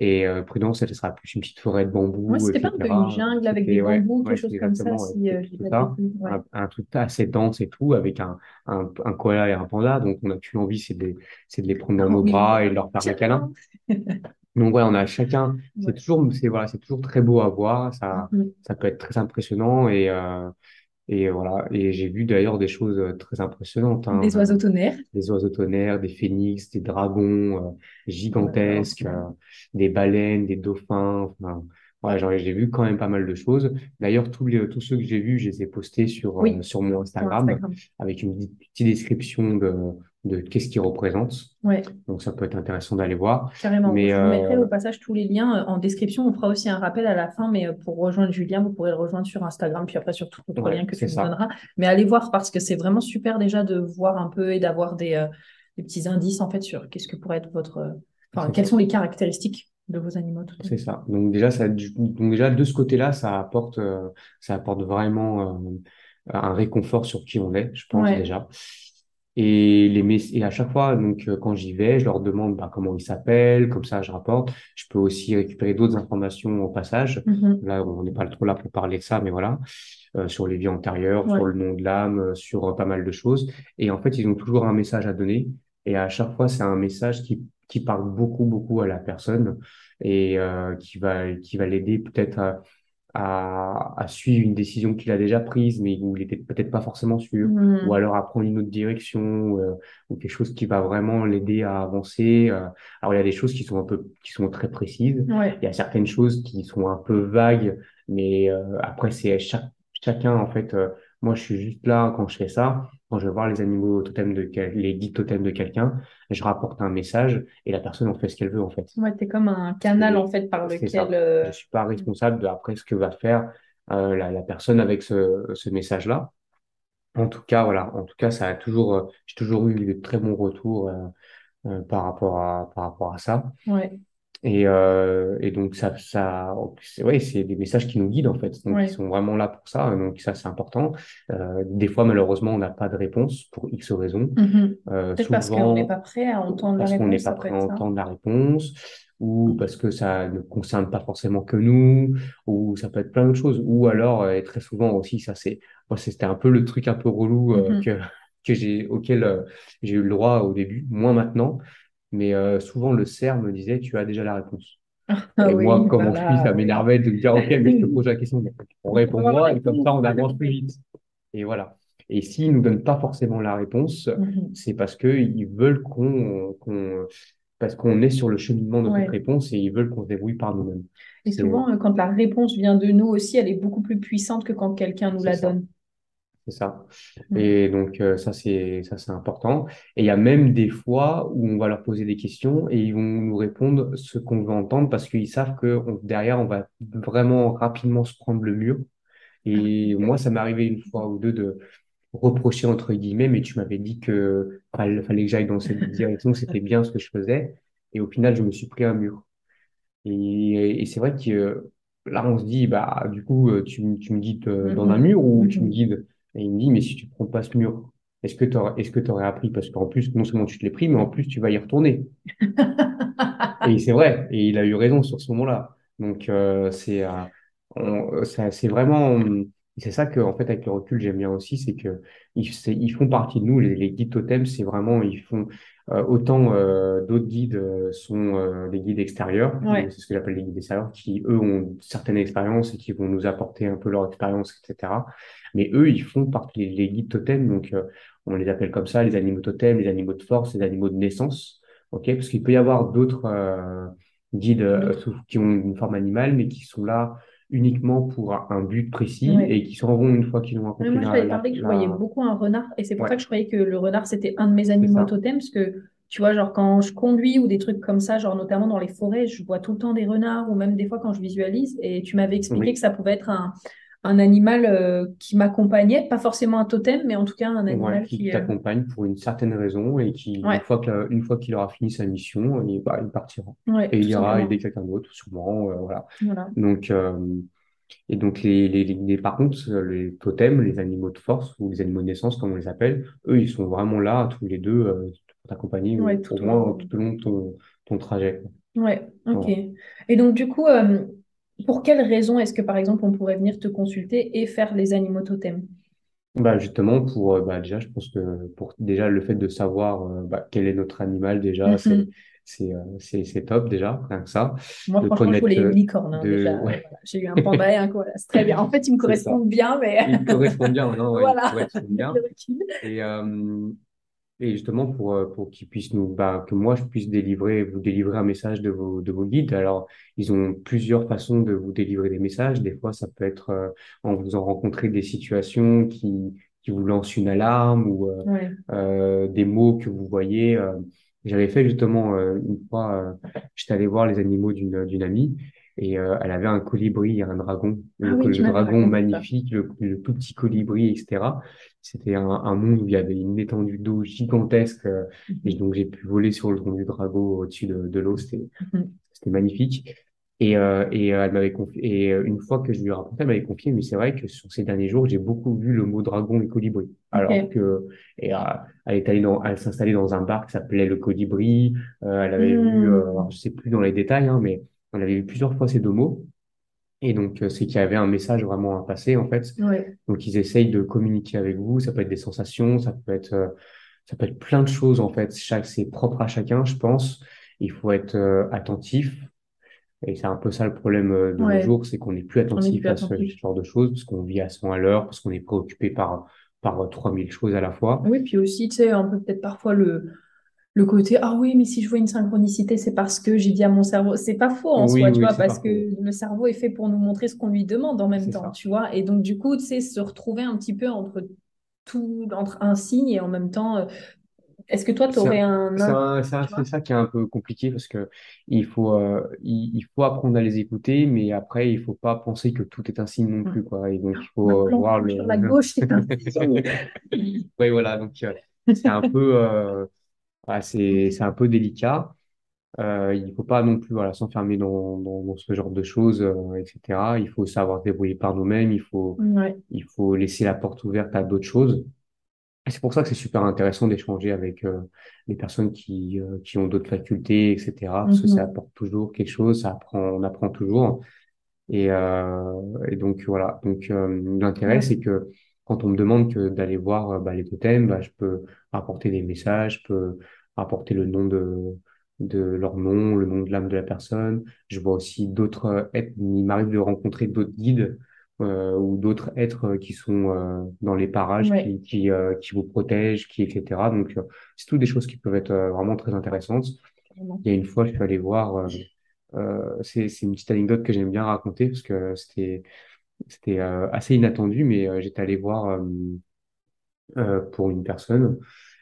Et euh, Prudence, elle sera plus une petite forêt de bambou, Moi, c'était pas un peu une jungle avec des bambous, ouais, quelque chose comme ça, si euh, tout ça. Ouais. Un, un truc assez dense et tout, avec un, un, un koala et un panda. Donc, on a qu'une envie, c'est de, de les prendre dans nos bras et de leur faire un câlin. Donc ouais, on a chacun, c'est Ouais. toujours, c'est voilà, c'est toujours très beau à voir, ça, Mhm. ça peut être très impressionnant et euh, et voilà. Et j'ai vu d'ailleurs des choses euh, très impressionnantes, hein, Des oiseaux tonnerres. des oiseaux tonnerres, des phénix, des dragons euh, gigantesques, euh, des baleines, des dauphins. Enfin, voilà, genre, j'ai vu quand même pas mal de choses. D'ailleurs, tous les, tous ceux que j'ai vus, je les ai postés sur Oui, euh, sur mon Instagram Instagram. avec une petite description de de qu'est-ce qu'ils représentent. Ouais, Donc ça peut être intéressant d'aller voir. carrément. Mais Je vous mettrai euh, au passage tous les liens euh, en description. On fera aussi un rappel à la fin, mais pour rejoindre Julien, vous pourrez le rejoindre sur Instagram, puis après sur tout autre ouais, lien que tu nous donneras. Mais allez voir parce que c'est vraiment super déjà de voir un peu et d'avoir des, des petits indices en fait sur qu'est-ce que pourrait être votre, enfin, quelles sont les caractéristiques de vos animaux. C'est ça. Donc déjà, ça, donc déjà de ce côté-là, ça apporte, euh, ça apporte vraiment euh, un réconfort sur qui on est, je pense Ouais. déjà. Et, les, et à chaque fois, donc, euh, quand j'y vais, je leur demande bah, comment ils s'appellent, comme ça je rapporte. Je peux aussi récupérer d'autres informations au passage. Mhm. Là, on n'est pas trop là pour parler de ça, mais voilà, sur les vies antérieures, Ouais. sur le nom de l'âme, sur pas mal de choses. Et en fait, ils ont toujours un message à donner. Et à chaque fois, c'est un message qui, qui parle beaucoup, beaucoup à la personne et euh, qui va, qui va l'aider peut-être à, à, à suivre une décision qu'il a déjà prise, mais où il était peut-être pas forcément sûr, ou Mhm. alors à prendre une autre direction, euh, ou quelque chose qui va vraiment l'aider à avancer. euh. Alors, il y a des choses qui sont un peu, qui sont très précises. Ouais. Il y a certaines choses qui sont un peu vagues, mais euh, après, c'est chaque, chacun, en fait. euh, moi, je suis juste là quand je fais ça. Quand je vais voir les animaux totems de quel- les guides totems de quelqu'un, je rapporte un message et la personne en fait ce qu'elle veut, en fait. Ouais, t'es comme un canal en fait par lequel. ça. euh, Je suis pas responsable de après ce que va faire euh, la, la personne avec ce, ce message-là. En tout cas, voilà. En tout cas, ça a toujours, euh, j'ai toujours eu de très bons retours euh, par rapport à, par rapport à ça. Ouais. Et, euh, et donc ça, ça, c'est ouais, c'est des messages qui nous guident en fait. Donc Ouais. ils sont vraiment là pour ça. Donc ça, c'est important. Euh, des fois, malheureusement, on n'a pas de réponse pour X raisons. Mhm. Euh, Peut-être parce qu'on souvent n'est pas prêt à entendre la parce qu'on n'est réponse, pas prêt à entendre la réponse, ou parce que ça ne concerne pas forcément que nous, ou ça peut être plein d'autres choses. Ou alors, euh, et très souvent aussi, ça c'est, moi c'était un peu le truc un peu relou euh, Mhm. que que j'ai auquel euh, j'ai eu le droit au début, moins maintenant. Mais euh, souvent le cerf me disait, tu as déjà la réponse. Ah Et moi, oui, comme mon fils, voilà, ça m'énervait de me dire, OK, mais je te pose la question. On répond Avoir la moi, et comme ça, on avance plus vite. Et voilà. Et s'ils nous donnent pas forcément la réponse, Mhm. c'est parce que ils veulent qu'on, parce qu'on est sur le cheminement de Ouais. cette réponse et ils veulent qu'on se débrouille par nous-mêmes. Et souvent, euh, quand la réponse vient de nous aussi, elle est beaucoup plus puissante que quand quelqu'un nous la ça. donne. C'est ça. Mhm. Et donc, euh, ça, c'est, ça, c'est important. Et il y a même des fois où on va leur poser des questions et ils vont nous répondre ce qu'on veut entendre parce qu'ils savent que on- derrière, on va vraiment rapidement se prendre le mur. Et moi, ça m'est arrivé une fois ou deux de reprocher, entre guillemets, mais tu m'avais dit que fallait, fallait que j'aille dans cette direction, c'était bien ce que je faisais. Et au final, je me suis pris un mur. Et, et c'est vrai que euh, là, on se dit, bah, du coup, euh, tu, tu me guides euh, dans un mur ou tu me guides? Et il me dit, mais si tu prends pas ce mur, est-ce que tu aurais, est-ce que tu aurais appris? Parce qu'en plus, non seulement tu te l'es pris, mais en plus, tu vas y retourner. Et c'est vrai, et il a eu raison sur ce moment-là. Donc, euh, c'est euh, c'est vraiment, c'est ça que, en fait, avec le recul, j'aime bien aussi, c'est que ils, font partie de nous. Les, les guides totems, c'est vraiment, ils font autant euh, d'autres guides euh, sont euh, des guides extérieurs, Ouais. c'est ce que j'appelle les guides extérieurs, qui eux ont certaines expériences et qui vont nous apporter un peu leur expérience, etc. Mais eux, ils font partie les, les guides totems, donc euh, on les appelle comme ça, les animaux totems, les animaux de force, les animaux de naissance. Ok, parce qu'il peut y avoir d'autres euh, guides euh, qui ont une forme animale, mais qui sont là uniquement pour un but précis Ouais. et qui s'en vont une fois qu'ils ont Mais accompli moi, je t'avais parlé que je voyais beaucoup un renard, et c'est pour Ouais, ça que je croyais que le renard, c'était un de mes animaux totems, parce que, tu vois, genre quand je conduis ou des trucs comme ça, genre notamment dans les forêts, je vois tout le temps des renards, ou même des fois quand je visualise, et tu m'avais expliqué Oui, que ça pouvait être un, un animal euh, qui m'accompagnait, pas forcément un totem, mais en tout cas un ouais, animal qui qui... euh, t'accompagne pour une certaine raison et qui, une Ouais, fois que, une fois qu'il aura fini sa mission, il, bah, il partira. ouais, Et il ira aider quelqu'un d'autre, sûrement, euh, voilà. Voilà. Donc, euh, et donc les, les, les, par contre, les totems, les animaux de force ou les animaux de naissance, comme on les appelle, eux, ils sont vraiment là, tous les deux, pour t'accompagner au, tout au moins long. tout au long de ton, ton trajet. quoi. Ouais, ok. Voilà. Et donc, du coup, pour quelles raisons est-ce que, par exemple, on pourrait venir te consulter et faire les animaux totems? Bah justement pour euh, bah déjà je pense que pour déjà le fait de savoir euh, bah, quel est notre animal déjà c'est c'est euh, c'est c'est top déjà rien que ça Moi, de franchement, je voulais une licorne, hein, déjà. de ouais voilà. J'ai eu un panda et un koala. C'est très bien. En fait, ils me correspondent bien, mais il correspond bien non ouais voilà, avec bien et euh, et justement pour euh, pour qu'ils puissent nous bah que moi je puisse délivrer vous délivrer un message de vos de vos guides alors ils ont plusieurs façons de vous délivrer des messages des fois ça peut être euh, en vous en rencontrant des situations qui qui vous lancent une alarme ou euh, Ouais. euh, des mots que vous voyez. J'avais fait justement euh, une fois, euh, j'étais allé voir les animaux d'une d'une amie et euh, elle avait un colibri et un dragon. Ah Le, oui, dragon magnifique, le, le tout petit colibri, etc. C'était un, un monde où il y avait une étendue d'eau gigantesque euh, et donc j'ai pu voler sur le tronc du dragon au-dessus de, de l'eau. C'était Mhm. c'était magnifique. Et, euh, et euh, elle m'avait confié, et euh, une fois que je lui ai raconté, elle m'avait confié, mais c'est vrai que sur ces derniers jours, j'ai beaucoup vu le mot dragon et colibri. Alors que, et, euh, elle est allée dans, elle s'installait dans un bar qui s'appelait le Colibri. Euh, elle avait vu, euh, Hmm. je sais plus dans les détails, hein, mais elle avait vu plusieurs fois ces deux mots. Et donc, euh, c'est qu'il y avait un message vraiment à passer, en fait. Ouais. Donc, ils essayent de communiquer avec vous. Ça peut être des sensations, ça peut être, euh, ça peut être plein de choses, en fait. Chaque, c'est propre à chacun, je pense. Il faut être euh, attentif. Et c'est un peu ça le problème de nos jours, c'est qu'on n'est plus attentif plus à ce genre de choses, parce qu'on vit à 100 à l'heure, parce qu'on est préoccupé par, par euh, 3000 choses à la fois. Oui, puis aussi, tu sais, un peu peut-être parfois le, le côté, ah oui, mais si je vois une synchronicité, c'est parce que j'ai dit à mon cerveau. C'est pas faux en Oui, soi, tu oui, vois, c'est parce que le cerveau est fait pour nous montrer ce qu'on lui demande en même C'est temps, ça. tu vois. Et donc, du coup, sais, se retrouver un petit peu entre tout, entre un signe et en même temps, euh, est-ce que toi, tu C'est aurais un- un, c'est c'est c'est ça qui est un peu compliqué parce que il faut, euh, il, il faut apprendre à les écouter, mais après, il faut pas penser que tout est un signe non plus, quoi. Et donc, il faut euh, voir le. la gauche, c'est un signe. Oui, voilà. Donc, euh, c'est un peu, voilà, c'est, c'est un peu délicat. Euh, il faut pas non plus, voilà, s'enfermer dans, dans, dans ce genre de choses, euh, etc. Il faut savoir se débrouiller par nous-mêmes. Il faut, Ouais. il faut laisser la porte ouverte à d'autres choses. C'est pour ça que c'est super intéressant d'échanger avec euh, les personnes qui, euh, qui ont d'autres facultés, etc. Parce que ça Mhm. apporte toujours quelque chose, ça apprend, on apprend toujours. Et, euh, et donc voilà. Donc euh, l'intérêt, Ouais. c'est que quand on me demande que d'aller voir euh, bah, les totems, bah, je peux apporter des messages, je peux apporter le nom de de leur nom, le nom de l'âme de la personne. Je vois aussi d'autres euh, êtres. Il m'arrive de rencontrer d'autres guides euh, ou d'autres êtres euh, qui sont euh, dans les parages, Ouais. qui qui euh, qui vous protègent, qui etc. Donc c'est toutes des choses qui peuvent être vraiment très intéressantes. Il y a une fois, je suis allé voir. c'est, c'est une petite anecdote que j'aime bien raconter parce que c'était, c'était euh, assez inattendu, mais euh, j'étais allé voir euh, pour une personne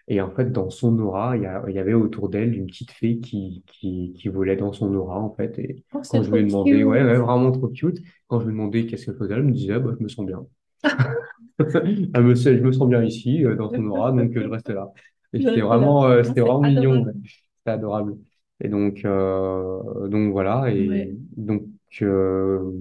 et en fait, dans son aura, il y, avait autour d'elle une petite fée qui, qui, qui volait dans son aura en fait. Et Oh, quand je lui ai demandé, ouais, vraiment trop cute, quand je lui ai demandé qu'est-ce qu'elle faisait, elle me disait, bah, je me sens bien. Elle me, je me sens bien ici, dans son aura, donc je reste là. Et c'était vraiment, euh, Non, c'était vraiment mignon. C'était adorable. Et donc, euh, donc voilà. Et Ouais. donc, euh,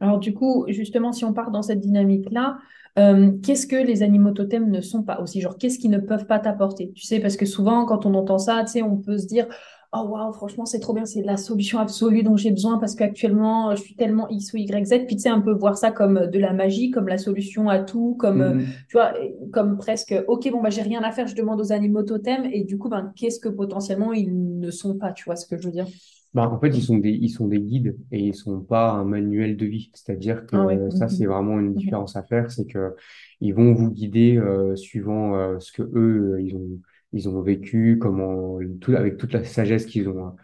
Alors du coup, justement, si on part dans cette dynamique-là, euh, qu'est-ce que les animaux totems ne sont pas aussi? Genre, qu'est-ce qu'ils ne peuvent pas t'apporter? Tu sais, parce que souvent, quand on entend ça, tu sais, on peut se dire, oh waouh, franchement, c'est trop bien, c'est la solution absolue dont j'ai besoin parce qu'actuellement, je suis tellement X ou Y, Z. Puis tu sais, un peu voir ça comme de la magie, comme la solution à tout, comme, euh, mm, tu vois, comme presque, ok, bon, bah, j'ai rien à faire, je demande aux animaux totems. Et du coup, ben, qu'est-ce que potentiellement ils ne sont pas? Tu vois ce que je veux dire? Bah, en fait, ils sont des, ils sont des guides et ils sont pas un manuel de vie. C'est-à-dire Ah ouais. que ça, c'est mhm, vraiment une différence à faire. C'est que ils vont vous guider euh, suivant euh, ce que eux, euh, ils ont, ils ont vécu, comment, tout, avec toute la sagesse qu'ils ont,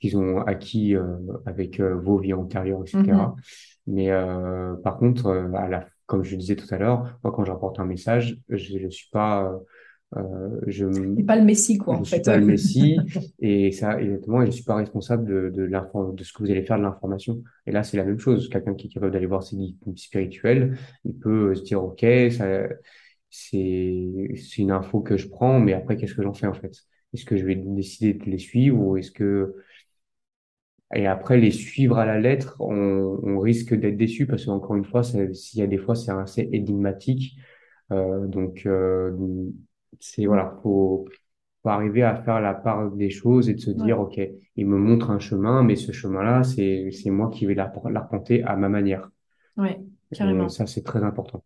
qu'ils ont acquis euh, avec euh, vos vies antérieures, etc. Mhm. Mais euh, par contre, euh, à la, comme je le disais tout à l'heure, moi, quand j'apporte un message, je ne suis pas, euh, je, C'est pas le messie, quoi, je en suis fait. pas le Messie et ça, exactement, et je suis pas responsable de, de de ce que vous allez faire de l'information. Et là, c'est la même chose. Quelqu'un qui est capable d'aller voir ses guides spirituels, il peut se dire, OK, ça, c'est, c'est une info que je prends, mais après, qu'est-ce que j'en fais, en fait? Est-ce que je vais décider de les suivre ou est-ce que, et après, les suivre à la lettre, on, on risque d'être déçu parce qu'encore une fois, s'il y a des fois, c'est assez énigmatique. Euh, donc, euh, c'est, voilà, faut, faut arriver à faire la part des choses et de se dire, Ouais, OK, il me montre un chemin, mais ce chemin-là, c'est, c'est moi qui vais l'arp- l'arpenter à ma manière. ouais, carrément. ça, c'est très important.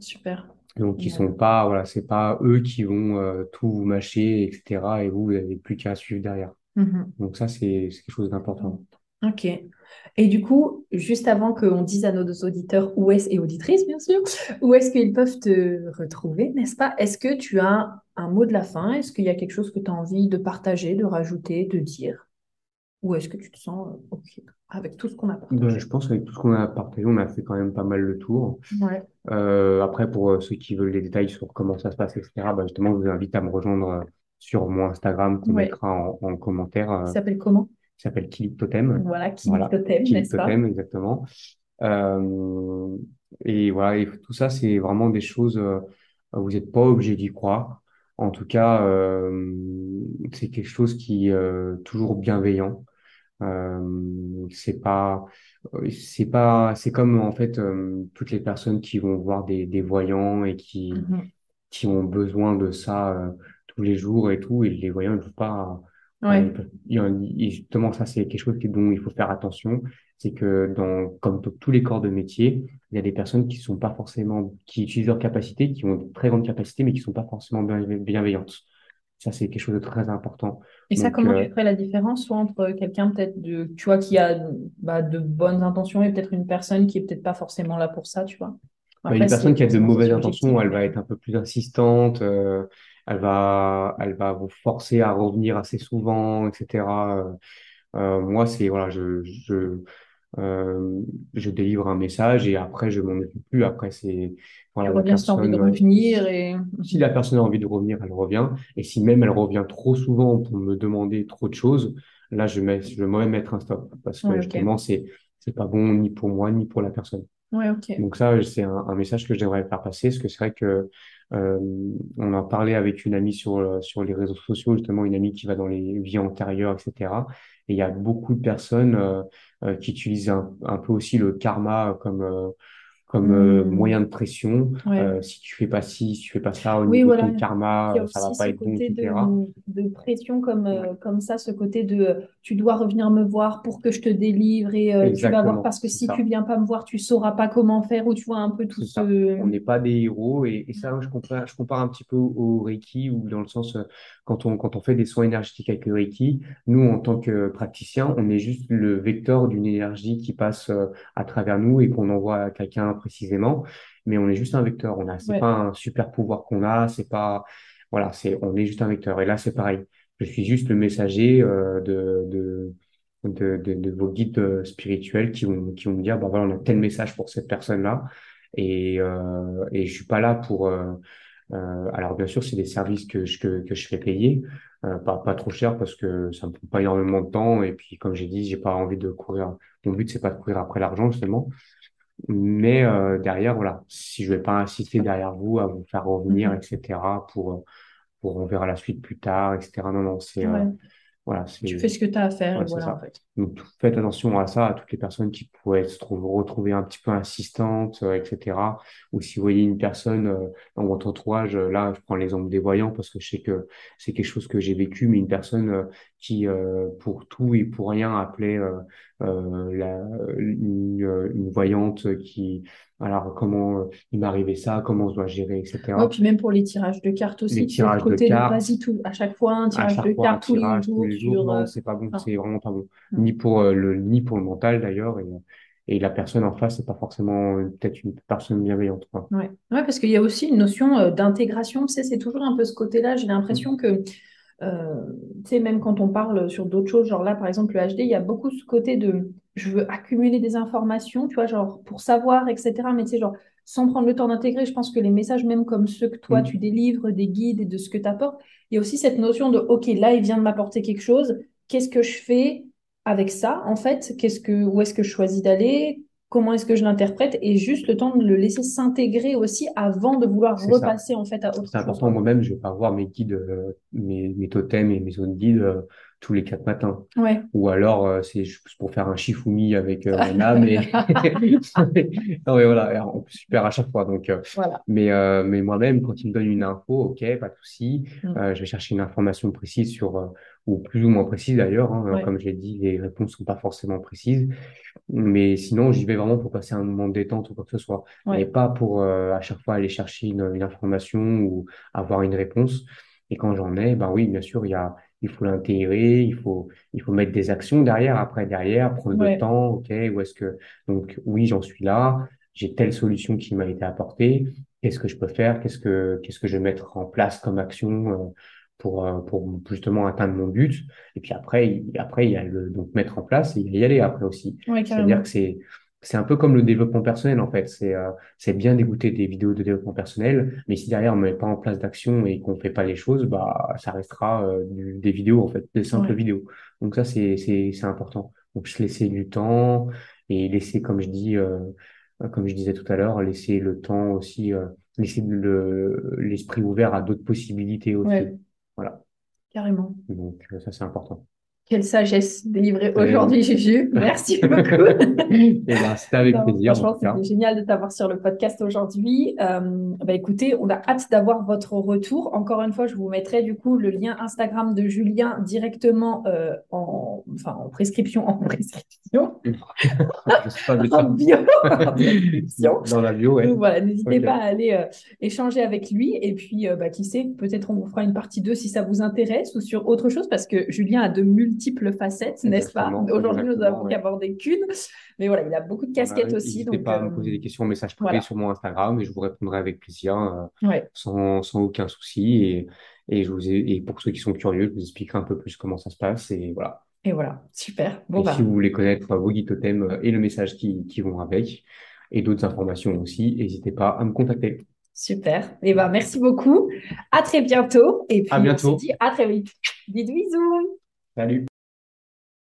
Super. Donc, ils Génial. sont pas, voilà, c'est pas eux qui vont euh, tout vous mâcher, etc. Et vous, vous n'avez plus qu'à suivre derrière. Mhm. Donc, ça, c'est c'est quelque chose d'important. Ok. Et du coup, juste avant qu'on dise à nos auditeurs où est-ce, et auditrices, bien sûr, où est-ce qu'ils peuvent te retrouver, n'est-ce pas? Est-ce que tu as un mot de la fin? Est-ce qu'il y a quelque chose que tu as envie de partager, de rajouter, de dire? Ou est-ce que tu te sens euh, OK avec tout ce qu'on a Ben, je partagé? pense qu'avec tout ce qu'on a partagé, on a fait quand même pas mal le tour. Ouais. Euh, après, pour euh, ceux qui veulent les détails sur comment ça se passe, etc., ben, justement, je vous invite à me rejoindre sur mon Instagram qu'on Ouais. mettra en, en commentaire. Il euh, s'appelle comment? Qui s'appelle Kilip Totem. Voilà, qui Voilà, totem, Kilip n'est-ce pas? Totem, exactement. Euh, et voilà, et tout ça, c'est vraiment des choses, euh, vous n'êtes pas obligé d'y croire. En tout cas, euh, c'est quelque chose qui est toujours bienveillant. C'est pas, c'est pas, c'est comme en fait toutes les personnes qui vont voir des, des voyants et qui Mhm. qui ont besoin de ça tous les jours et tout, et les voyants ne peuvent pas. Euh, Ouais, un- et justement, ça c'est quelque chose dont il faut faire attention, c'est que dans comme dans tous les corps de métier, il y a des personnes qui sont pas forcément, qui utilisent leurs capacités, qui ont de très grandes capacités, mais qui sont pas forcément bien- bienveillantes. Ça c'est quelque chose de très important. Et ça, comment euh, tu ferais la différence soit entre quelqu'un peut-être de, tu vois, qui a bah, de bonnes intentions et peut-être une personne qui est peut-être pas forcément là pour ça, tu vois? Bah, une personne qui a de mauvaises intentions, elle va être un peu plus insistante, euh, elle va, elle va vous forcer à revenir assez souvent, etc. Euh, euh, moi, c'est voilà, je, je, euh, je délivre un message et après je m'en occupe plus. Après, c'est voilà, la as envie de personne. revenir et si la personne a envie de revenir, elle revient. Et si même elle revient trop souvent pour me demander trop de choses, là, je mets, je vais moi-même mettre un stop parce que justement, c'est, c'est pas bon ni pour moi ni pour la personne. Ouais. Donc ça, c'est un, un message que j'aimerais faire passer, parce que c'est vrai que euh, on a parlé avec une amie sur euh, sur les réseaux sociaux, justement une amie qui va dans les vies antérieures, etc. Et il y a beaucoup de personnes euh, euh, qui utilisent un, un peu aussi le karma comme comme Hmm, moyen de pression. ouais. Si tu fais pas ci, si tu fais pas ça, au Oui, niveau de voilà. ton karma, ça va pas être bon, côté de, etc. de pression comme, Ouais, comme ça, ce côté de tu dois revenir me voir pour que je te délivre et euh, tu vas voir parce que si tu ça. viens pas me voir, tu sauras pas comment faire ou tu vois un peu tout C'est ça. On ce... n'est pas des héros et, et ça, je compare, je compare un petit peu au, au Reiki ou dans le sens euh, quand on quand on fait des soins énergétiques avec le Reiki, nous en tant que praticiens, on est juste le vecteur d'une énergie qui passe euh, à travers nous et qu'on envoie à quelqu'un précisément, mais on est juste un vecteur. On a, c'est pas un super pouvoir qu'on a, c'est pas voilà, c'est on est juste un vecteur. Et là, c'est pareil. Je suis juste le messager euh, de de de, de, de vos guides euh, spirituels qui vont, qui vont me dire, bah voilà, on a tel message pour cette personne-là. Et, euh, et je suis pas là pour. euh, alors bien sûr, c'est des services que je que, que je fais payer, pas pas trop cher parce que ça me prend pas énormément de temps. Et puis comme j'ai dit, j'ai pas envie de courir. Mon but c'est pas de courir après l'argent justement. Mais euh, derrière, voilà, si je vais pas insister derrière vous à vous faire revenir, Mhm. etc. Pour pour on verra la suite plus tard, etc. Non non, c'est euh, Ouais. voilà, Tu fais ce que tu as à faire Ouais, voilà en ça. fait. Donc, faites attention à ça, à toutes les personnes qui pourraient se trouver, retrouver un petit peu insistantes, euh, etc. Ou si vous voyez une personne euh, dans votre entourage, là, je prends l'exemple des voyants parce que je sais que c'est quelque chose que j'ai vécu, mais une personne euh, qui, euh, pour tout et pour rien, appelait euh, euh, la, une, une voyante qui, alors, comment il m'est arrivé ça, comment je dois gérer, etc. puis même pour les tirages de cartes Les aussi, tu sais, le tirages de côté de cartes, vas-y tout, à chaque fois un tirage de cartes tous les tous jours les jours, sur... non, c'est pas bon, c'est vraiment pas bon. Ni pour le, ni pour le mental d'ailleurs, et, et la personne en face, c'est pas forcément peut-être une personne bienveillante, quoi. Ouais. Ouais, parce qu'il y a aussi une notion d'intégration, tu sais, c'est toujours un peu ce côté-là. J'ai Mm. l'impression que, euh, tu sais, même quand on parle sur d'autres choses, genre là, par exemple, le HD, il y a beaucoup ce côté de je veux accumuler des informations, tu vois, genre pour savoir, etc. Mais tu sais, genre, sans prendre le temps d'intégrer, je pense que les messages, même comme ceux que toi, tu Mm. délivres, des guides et de ce que tu apportes, il y a aussi cette notion de, OK, là, il vient de m'apporter quelque chose, qu'est-ce que je fais avec ça, en fait? Qu'est-ce que, où est-ce que je choisis d'aller? Comment est-ce que je l'interprète et juste le temps de le laisser s'intégrer aussi avant de vouloir C'est ça. repasser en fait à autre C'est chose, important, quoi. moi-même, je vais pas voir mes guides, euh, mes, mes totems et mes autres guides euh, tous les quatre matins. Ouais. Ou alors, euh, c'est juste pour faire un shifumi avec mon âme. Et... non, mais voilà, on super à chaque fois. Donc, euh, Voilà. mais, mais moi-même, quand il me donne une info, ok, pas de souci. Mm. Je vais chercher une information précise sur, ou plus ou moins précise d'ailleurs. Hein, Ouais. comme je l'ai dit, les réponses sont pas forcément précises. Mais sinon, j'y vais vraiment pour passer un moment de détente ou quoi que ce soit. Ouais. pas pour euh, à chaque fois aller chercher une, une information ou avoir une réponse. Et quand j'en ai, ben oui, bien sûr, il y a, il faut l'intégrer, il faut, il faut mettre des actions derrière, après derrière, prendre le temps, ok, où est-ce que, donc oui, j'en suis là, j'ai telle solution qui m'a été apportée, qu'est-ce que je peux faire, qu'est-ce que, qu'est-ce que je vais mettre en place comme action euh, pour, euh, pour justement atteindre mon but. Et puis après, il- après, il y a le, donc mettre en place et il y aller après aussi. Ouais, C'est-à-dire que c'est, c'est un peu comme le développement personnel, en fait. C'est, euh, c'est bien d'écouter des vidéos de développement personnel, mais si derrière on met pas en place d'action et qu'on fait pas les choses, bah ça restera euh, du- des vidéos en fait, des simples Ouais. vidéos. Donc ça c'est c'est c'est important. Donc se laisser du temps et laisser, comme je dis, euh, comme je disais tout à l'heure, laisser le temps aussi, euh, laisser le l'esprit ouvert à d'autres possibilités aussi. Ouais, Voilà. carrément. Donc euh, ça c'est important. Quelle sagesse délivrée aujourd'hui, Juju. Merci beaucoup. Et ben, c'était avec plaisir. Franchement, c'était génial de t'avoir sur le podcast aujourd'hui. Euh, bah, écoutez, on a hâte d'avoir votre retour. Encore une fois, je vous mettrai du coup le lien Instagram de Julien directement euh, en, enfin, en prescription, en prescription. je sais pas en bio. Dans la bio, ouais. Donc voilà, n'hésitez pas à aller euh, échanger avec lui. Et puis, euh, bah, qui sait, peut-être on vous fera une partie 2 si ça vous intéresse ou sur autre chose parce que Julien a de multiples multiples facettes, n'est-ce pas? Aujourd'hui, nous n'avons qu'abordé qu'une. Mais voilà, il a beaucoup de casquettes aussi. N'hésitez pas à me euh, poser des questions en message privé sur mon Instagram et je vous répondrai avec plaisir, euh, sans, sans, aucun souci. Et, et, je vous et pour ceux qui sont curieux, je vous expliquerai un peu plus comment ça se passe. Et voilà. Et voilà, super. Bon, et bah. si vous voulez connaître vos guides totems et le message qui, qui vont avec, et d'autres informations aussi, n'hésitez pas à me contacter. Super. Et eh ben, merci beaucoup. À très bientôt. Et puis, à bientôt. on se dit à très vite. Bisous. Salut.